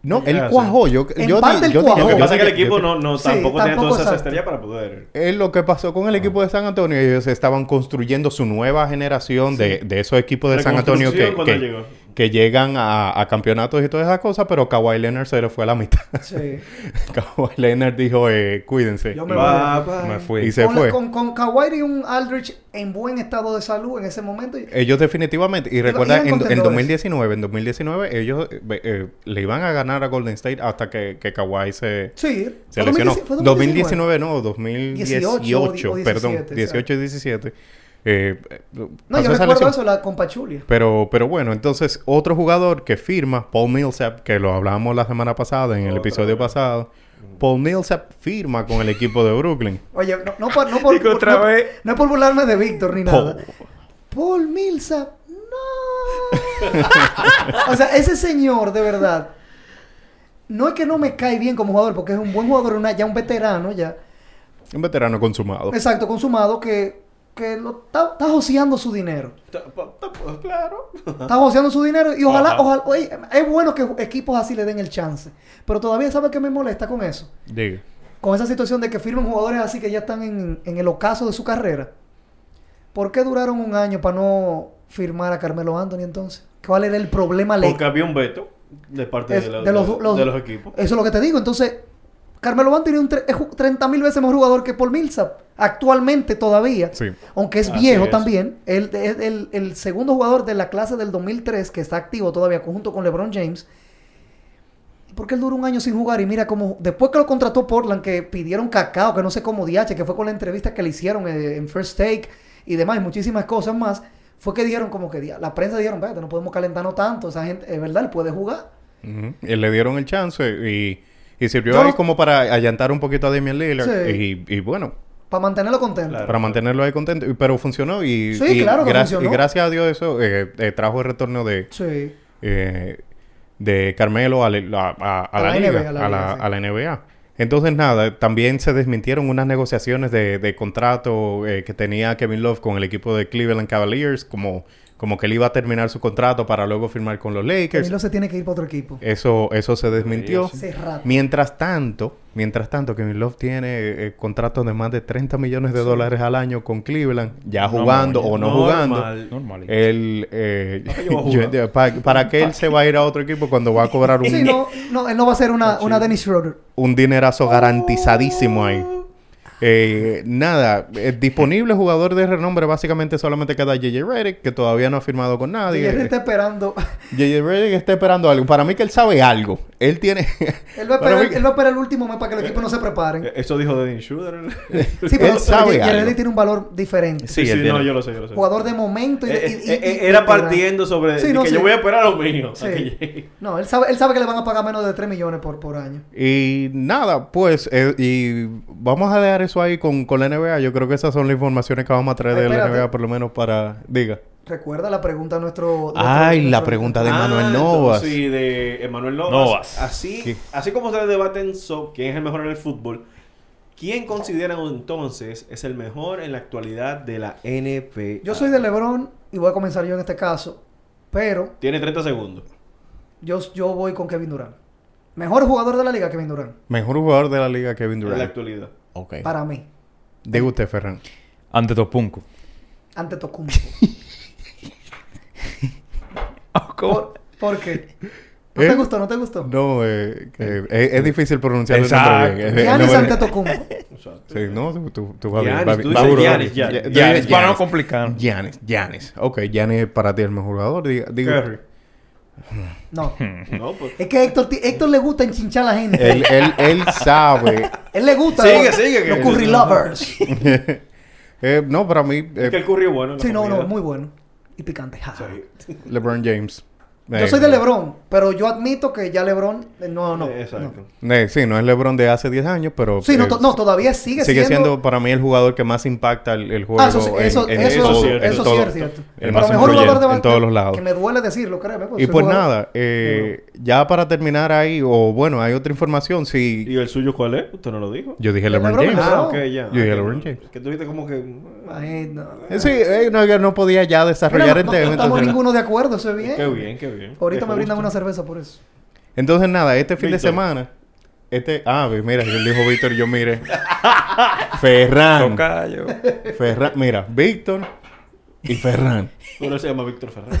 No, él sí. cuajó. Yo, En yo, parte di- él yo cuajó. Lo que pasa es que el equipo yo- no, no Sí, tampoco tenía tampoco todas esas estrellas para poder. Es lo que pasó con el equipo de San Antonio. Ellos estaban construyendo su nueva generación de, de esos equipos de San Antonio que. Que llegan a, a campeonatos y todas esas cosas, pero Kawhi Leonard se le fue a la mitad. Sí. Kawhi Leonard dijo, eh, cuídense. Yo me Va, voy. Me fui. Y se con, fue. con, con Kawhi y un Aldrich en buen estado de salud en ese momento. Ellos definitivamente, y recuerda, en, en contendores. 2019, en 2019, ellos eh, eh, le iban a ganar a Golden State hasta que, que Kawhi se, Sí. se lesionó. 2019, fue 2019 no, 2018, 18 o perdón, 17, 18 y 17. Eh, No, yo recuerdo lesión. eso la, con Pachulia. Pero, pero bueno, entonces otro jugador que firma, Paul Millsap, que lo hablamos la semana pasada en el Otra episodio vez. pasado, Paul Millsap firma con el equipo de Brooklyn. Oye, no, no por, no por, otra no- vez- no es por burlarme de Víctor ni nada. Paul. Paul Millsap, no. o sea, ese señor, de verdad, no es que no me cae bien como jugador, porque es un buen jugador, una, ya un veterano, ya. Un veterano consumado. Exacto, consumado, que, que lo, está, está joseando su dinero. Pa- Claro. Está joseando su dinero y ojalá, Ajá. ojalá, oye, es bueno que equipos así le den el chance. Pero todavía, ¿sabe qué me molesta con eso? Diga. con esa situación de que firmen jugadores así que ya están en, en el ocaso de su carrera. ¿Por qué duraron un año para no firmar a Carmelo Anthony entonces? ¿Cuál era el problema legal? Porque había un veto de parte Es- de, la- de los- de- los- de los equipos. Eso es lo que te digo. Entonces, Carmelo Anthony es un tre- es ju- 30 mil veces mejor jugador que Paul Millsap. Actualmente todavía. Sí. Aunque es Así viejo es. también. Él es el, el segundo jugador de la clase del 2003 que está activo todavía junto con LeBron James. ¿Por qué él duró un año sin jugar? Y mira cómo... Después que lo contrató Portland, que pidieron cacao, que no sé cómo DH, que fue con la entrevista que le hicieron eh, en First Take y demás, y muchísimas cosas más, fue que dijeron como que... La prensa dijeron, vete, no podemos calentarnos tanto. Esa gente, es verdad, él puede jugar. Y le dieron el chance y, y sirvió Yo ahí no- como para allantar un poquito a Damian Lillard. Sí. Y, y bueno, Para mantenerlo contento. Claro. para mantenerlo ahí contento. Pero funcionó y, Sí, y claro que gra- funcionó. y gracias a Dios eso eh, eh, trajo el retorno de, Sí. eh, de Carmelo a, la- a- a A la, la liga, NBA, a la a, la, sí. a la NBA. Entonces, nada, también se desmintieron unas negociaciones de, de contrato eh, que tenía Kevin Love con el equipo de Cleveland Cavaliers, como, como que él iba a terminar su contrato para luego firmar con los Lakers. Camilo se tiene que ir para otro equipo. Eso, eso se desmintió. Mientras tanto, mientras tanto, Kevin Love tiene eh, contratos de más de 30 millones de dólares al año con Cleveland, ya jugando no, o no Normal. jugando. Normal. Él, eh, ¿Para yo ¿Para qué él se va a ir a otro equipo cuando va a cobrar un, Sí, no, no, él no va a ser una, una Dennis Schroeder. un dinerazo garantizadísimo ahí? Eh, nada, eh, disponible jugador de renombre básicamente solamente queda JJ Redick, que todavía no ha firmado con nadie. él está esperando. JJ Redick está esperando algo. Para mí que él sabe algo. Él tiene... Él va a Para esperar, mí- él va a esperar el último mes para que el equipo no se preparen. Eh, Eso dijo Dennis Schroeder. Sí, pero, él sabe. Jerry tiene un valor diferente. Sí, Sí, él sí, tiene- no, yo lo sé, yo lo sé. Jugador de momento y, Eh, y- eh, y- eh, y- era partiendo sobre Sí, no, que sí. yo voy a esperar a lo mío. a Sí. que llegue. No, él sabe, él sabe que le van a pagar menos de 3 millones por, por año. Y nada, pues, eh, y vamos a dejar eso ahí con, con la NBA. Yo creo que esas son las informaciones que vamos a traer Ay, de la. NBA, por lo menos para... Diga. Recuerda la pregunta a nuestro... Ay, la pregunta de Ah, Manuel entonces, Novas. Sí, de Emanuel Novas. Novas. Así, Sí. así como ustedes debaten so, quién es el mejor en el fútbol, ¿quién consideran entonces es el mejor en la actualidad de la NBA? Yo soy de LeBron y voy a comenzar yo en este caso. Pero Tiene 30 segundos. yo, yo voy con Kevin Durant. Mejor jugador de la liga, Kevin Durant. Mejor jugador de la liga, Kevin En la Durant. actualidad. Ok. Para mí. Diga usted, Ferran. Ante Topunco. Ante Tocumpo. ¿Por, ¿Por qué? ¿No ¿Eh? te gustó? ¿No te gustó? No, eh, que es, es difícil pronunciar el Exacto. nombre bien. Es- Giannis no, ante Tocumpo. Exacto. Sí, no, tú, tú, tú vas bien. Giannis, va tú bien. dices Giannis, bien. Giannis, para no complicar. Giannis, Giannis. Ok, Giannis para ti el mejor jugador. Diga, diga- Curry. No. No, pues. Es que a Héctor, Héctor le gusta enchinchar a la gente. Él, él, él sabe. Él le gusta. Sigue, los- sigue, Los curry lovers. Eh, no, para mí, eh, Es que el curry es bueno. Sí, no, no, muy bueno. Y picante. ja. Sí. LeBron James. Yo Eh, soy de LeBron, pero yo admito que ya LeBron eh, no, no. Exacto. eh, sí, no es LeBron de hace 110 años, pero... no. Sí, no, eh, no, todavía sigue, sigue siendo... siendo. para mí el jugador que más impacta el, el juego Ah, eso, en- eso, en, eso, todo- en eso todo- sí es cierto. el más mejor jugador de en todos los lados. Que me duele decirlo, créeme. pues, Y pues jugador- nada, eh, ya para terminar ahí, o bueno, hay otra información, si... ¿Y el suyo cuál es? ¿Usted no lo dijo? Yo dije LeBron LeBron, James. Ah, ok, ya. Yo dije Ah, LeBron que- James. Que tuviste como que... Ay, no. Eh, Sí, eh, no, yo no podía ya desarrollar no, el no tema. estamos entonces- ninguno de acuerdo, eso es bien. Qué bien, qué bien. Ahorita Qué me brindan una cerveza por eso. Entonces nada, este fin de semana, este, ah, mira, él dijo Víctor, yo mire, Ferran, Tocayo. Ferran, mira, Víctor y Ferran. Pero él se llama Víctor Ferrer.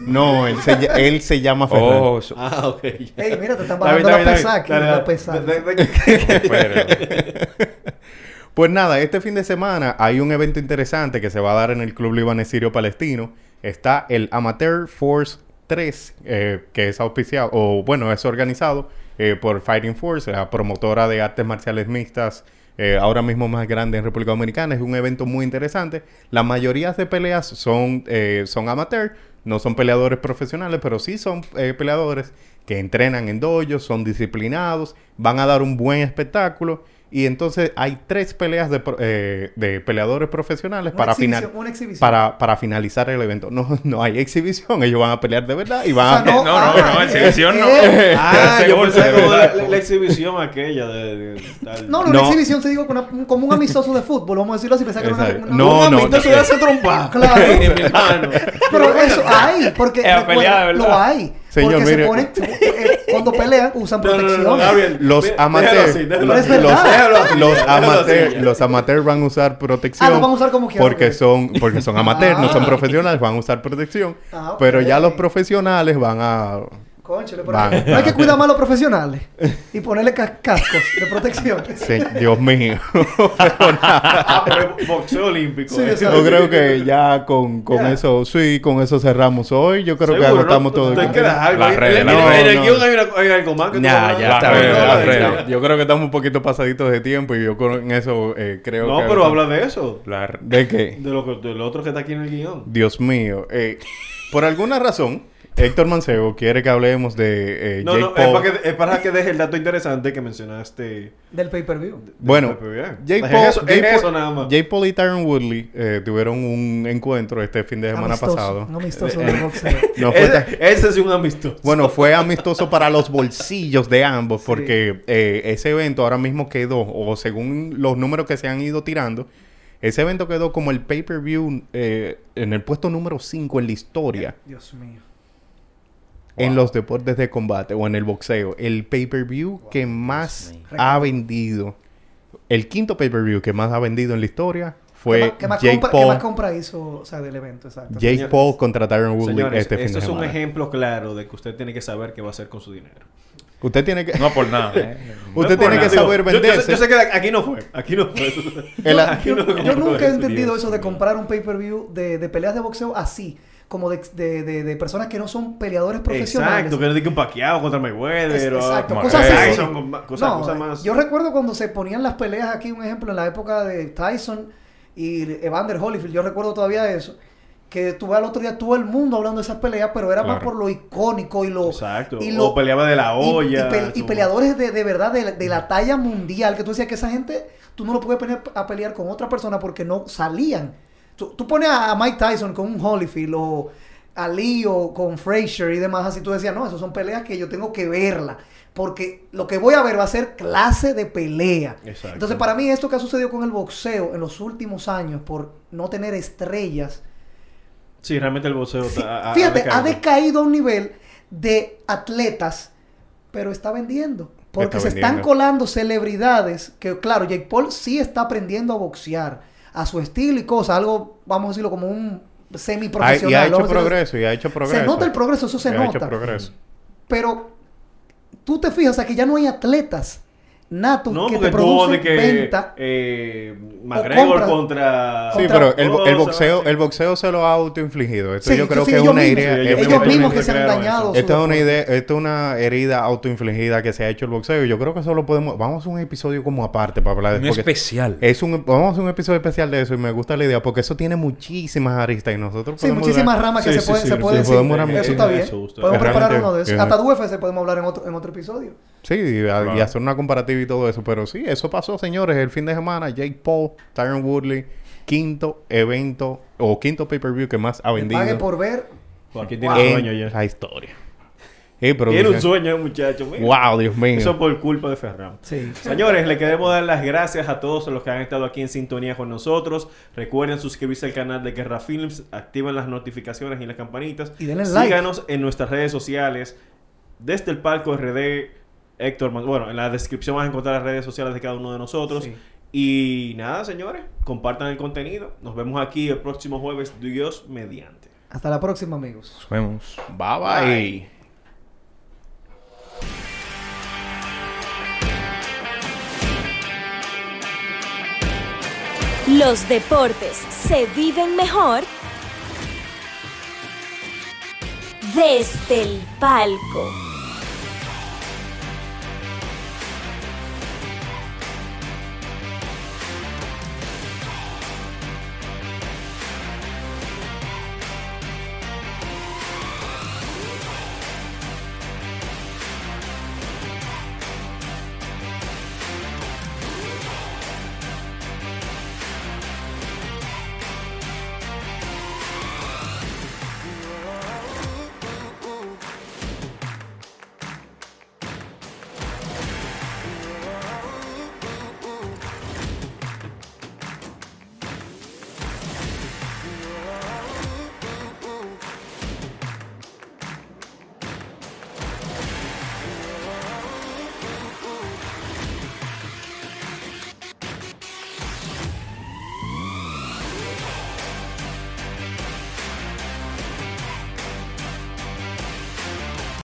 No, él se, él se llama Ferran. Oh, so- ah, ok. Ey, mira, te están bajando la aquí. bien. La Dale, pesa. dale, dale. espérate. Pues nada, este fin de semana hay un evento interesante que se va a dar en el Club Libanés Sirio Palestino. Está el Amateur Force 3, eh, que es auspiciado, o bueno, es organizado eh, por Fighting Force, la promotora de artes marciales mixtas, eh, ahora mismo más grande en República Dominicana. Es un evento muy interesante. La mayoría de peleas son, son amateur, no son peleadores profesionales, pero sí son peleadores que entrenan en dojos, son disciplinados, van a dar un buen espectáculo. Y entonces hay tres peleas de, pro- eh, de peleadores profesionales para, final, para, para finalizar el evento. No, no hay exhibición, ellos van a pelear de verdad y van O sea, a... No, no, ah, no, eh, exhibición no. eh, Ah, yo pensé como la, verdad. la- la exhibición aquella de... de- tal. No, no, No. una exhibición te digo como un amistoso de fútbol, vamos a decirlo así, pensaba que era una, Exacto. una- No, Un no, amigo no. se hace trompa. Claro. mi hermano. Pero eso hay, porque Es a recuerda, pelear, ¿verdad? lo hay. Señor, porque mire. se ponen, eh, cuando pelean usan No, no, no, protección. no, Gabriel. Los amateurs, déjalo los, los amateurs, los van a usar protección. Ah, lo van a usar como quieran, Porque son, porque son amateurs, no son Ah. profesionales, van a usar protección. Ah. Pero ya los profesionales van a... Pero no hay que cuidar más a los profesionales y ponerle ca- cascos de protección. Sí, Dios mío. Ah, pero boxeo olímpico. Sí, eh. Yo creo que ya con, con eso, sí, con eso cerramos hoy. Yo creo que agotamos ¿no? todo. Te el quedas algo. Las ahí. redes, En- el No, guion no. hay, una- hay algo más que tú Ya, está bien. Yo creo que estamos un poquito pasaditos de tiempo y yo con eso eh, creo No, que... pero habla de eso. La- ¿De qué? De lo, que, de lo otro que está aquí en el guion. Dios mío. eh, por alguna razón, Héctor Mancebo quiere que hablemos de eh, No, Jake no, es Paul. para, que, es para que deje el dato interesante que mencionaste. Del pay-per-view. Bueno. Jake Es Paul, eso, es Jake Paul- eso nada más. Jake Paul y Tyron Woodley eh, tuvieron un encuentro este fin de semana Amistoso, pasado. Un amistoso de boxeo. No ese, ese es un amistoso. Bueno, fue amistoso para los bolsillos de ambos porque eh, ese evento ahora mismo quedó, o según los números que se han ido tirando, ese evento quedó como el pay-per-view eh, en el puesto número 5 en la historia Dios mío. En los deportes de combate o en el boxeo. El pay-per-view que más ha vendido, el quinto pay-per-view que más ha vendido en la historia fue ¿Qué más, qué más Jake compra, qué Paul. más compra hizo, o sea, del evento? Exacto. Jake Señores, Paul contra Tyron Woodley Señores, este fin esto de es un ejemplo claro de que usted tiene que saber qué va a hacer con su dinero. Usted tiene que... No por nada, ¿eh? Usted No es por tiene que nada, digo, saber yo- yo sé-. Yo, que aquí no fue. Aquí no fue. El- Aquí no Yo compró nunca he entendido Dios eso de comprar un pay-per-view de, de peleas de boxeo así, como de, de, de- de personas que no son peleadores profesionales. Exacto, que no diga un paqueado contra Mayweather. Exacto, cosas así. Tyson, cosas, No, cosas más. Yo recuerdo cuando se ponían las peleas aquí, un ejemplo, en la época de Tyson y Evander Holyfield, yo recuerdo todavía eso, que tuve al otro día todo el mundo hablando de esas peleas, pero era más por lo icónico y lo... Exacto. y o peleaba de la y- y olla. pe- Y, su- peleadores de, de verdad de, de la talla mundial, que tú decías que esa gente, tú no lo puedes poner a pelear con otra persona porque no salían. Tú, tú pones a Mike Tyson con un Holyfield o a Lee o con Frazier y demás, así tú decías, no, esas son peleas que yo tengo que verla. Porque lo que voy a ver va a ser clase de pelea. Exacto. Entonces, para mí, esto que ha sucedido con el boxeo en los últimos años, por no tener estrellas, Sí, realmente el boxeo Sí, ha- fíjate, decaído. ha decaído a un nivel de atletas, pero está vendiendo. Porque Está se están colando celebridades que, claro, Jake Paul sí está aprendiendo a boxear a su estilo y cosas, algo, vamos a decirlo, como un semi-profesional. y ha hecho progreso, y ha hecho progreso. Se nota el progreso, eso se Y ha hecho nota. progreso. Pero tú te fijas, o sea, que ya no hay atletas nato No, que te produce de que venta. eh, McGregor compra. contra... Sí, Contra- pero el, boxeo, el boxeo se lo ha autoinfligido. Esto Sí, yo creo sí, que es una. Sí, es- ellos mismos que se han dañado. eso. Esto es una idea, esto es una herida autoinfligida que se ha hecho el boxeo. Yo creo que eso lo podemos. Vamos a hacer un episodio como aparte para hablar de Un porque especial. Es un, vamos a hacer un episodio especial de eso y me gusta la idea porque eso tiene muchísimas aristas y nosotros Sí, muchísimas durar- ramas que Sí, se sí, puede, sí, se sí, puede sí, decir. podemos Eso está bien. Eso. Podemos preparar uno de esos. es- Hasta de UFC podemos hablar en otro, en otro episodio. Sí, y, hacer una comparativa y todo eso. Pero sí, eso pasó, señores. El fin de semana, Jake Paul, Tyron Woodley, quinto evento o quinto pay-per-view que más ha vendido pague por ver. Joaquín tiene Wow. sueño ya. la historia. Eh, Tiene un sueño, muchacho. mira. Wow, Dios mío. Eso por culpa de Ferran. Sí. Señores, le queremos dar las gracias a todos los que han estado aquí en sintonía con nosotros. Recuerden suscribirse al canal de Guerra Films, activen las notificaciones y las campanitas. Y denle like. Síganos en nuestras redes sociales. Desde el palco RD, Héctor, bueno, en la descripción vas a encontrar las redes sociales de cada uno de nosotros. Sí. Y nada, señores, compartan el contenido. Nos vemos aquí el próximo jueves, Dios mediante. Hasta la próxima, amigos. Nos vemos. Bye bye. Bye. Los deportes se viven mejor desde el palco.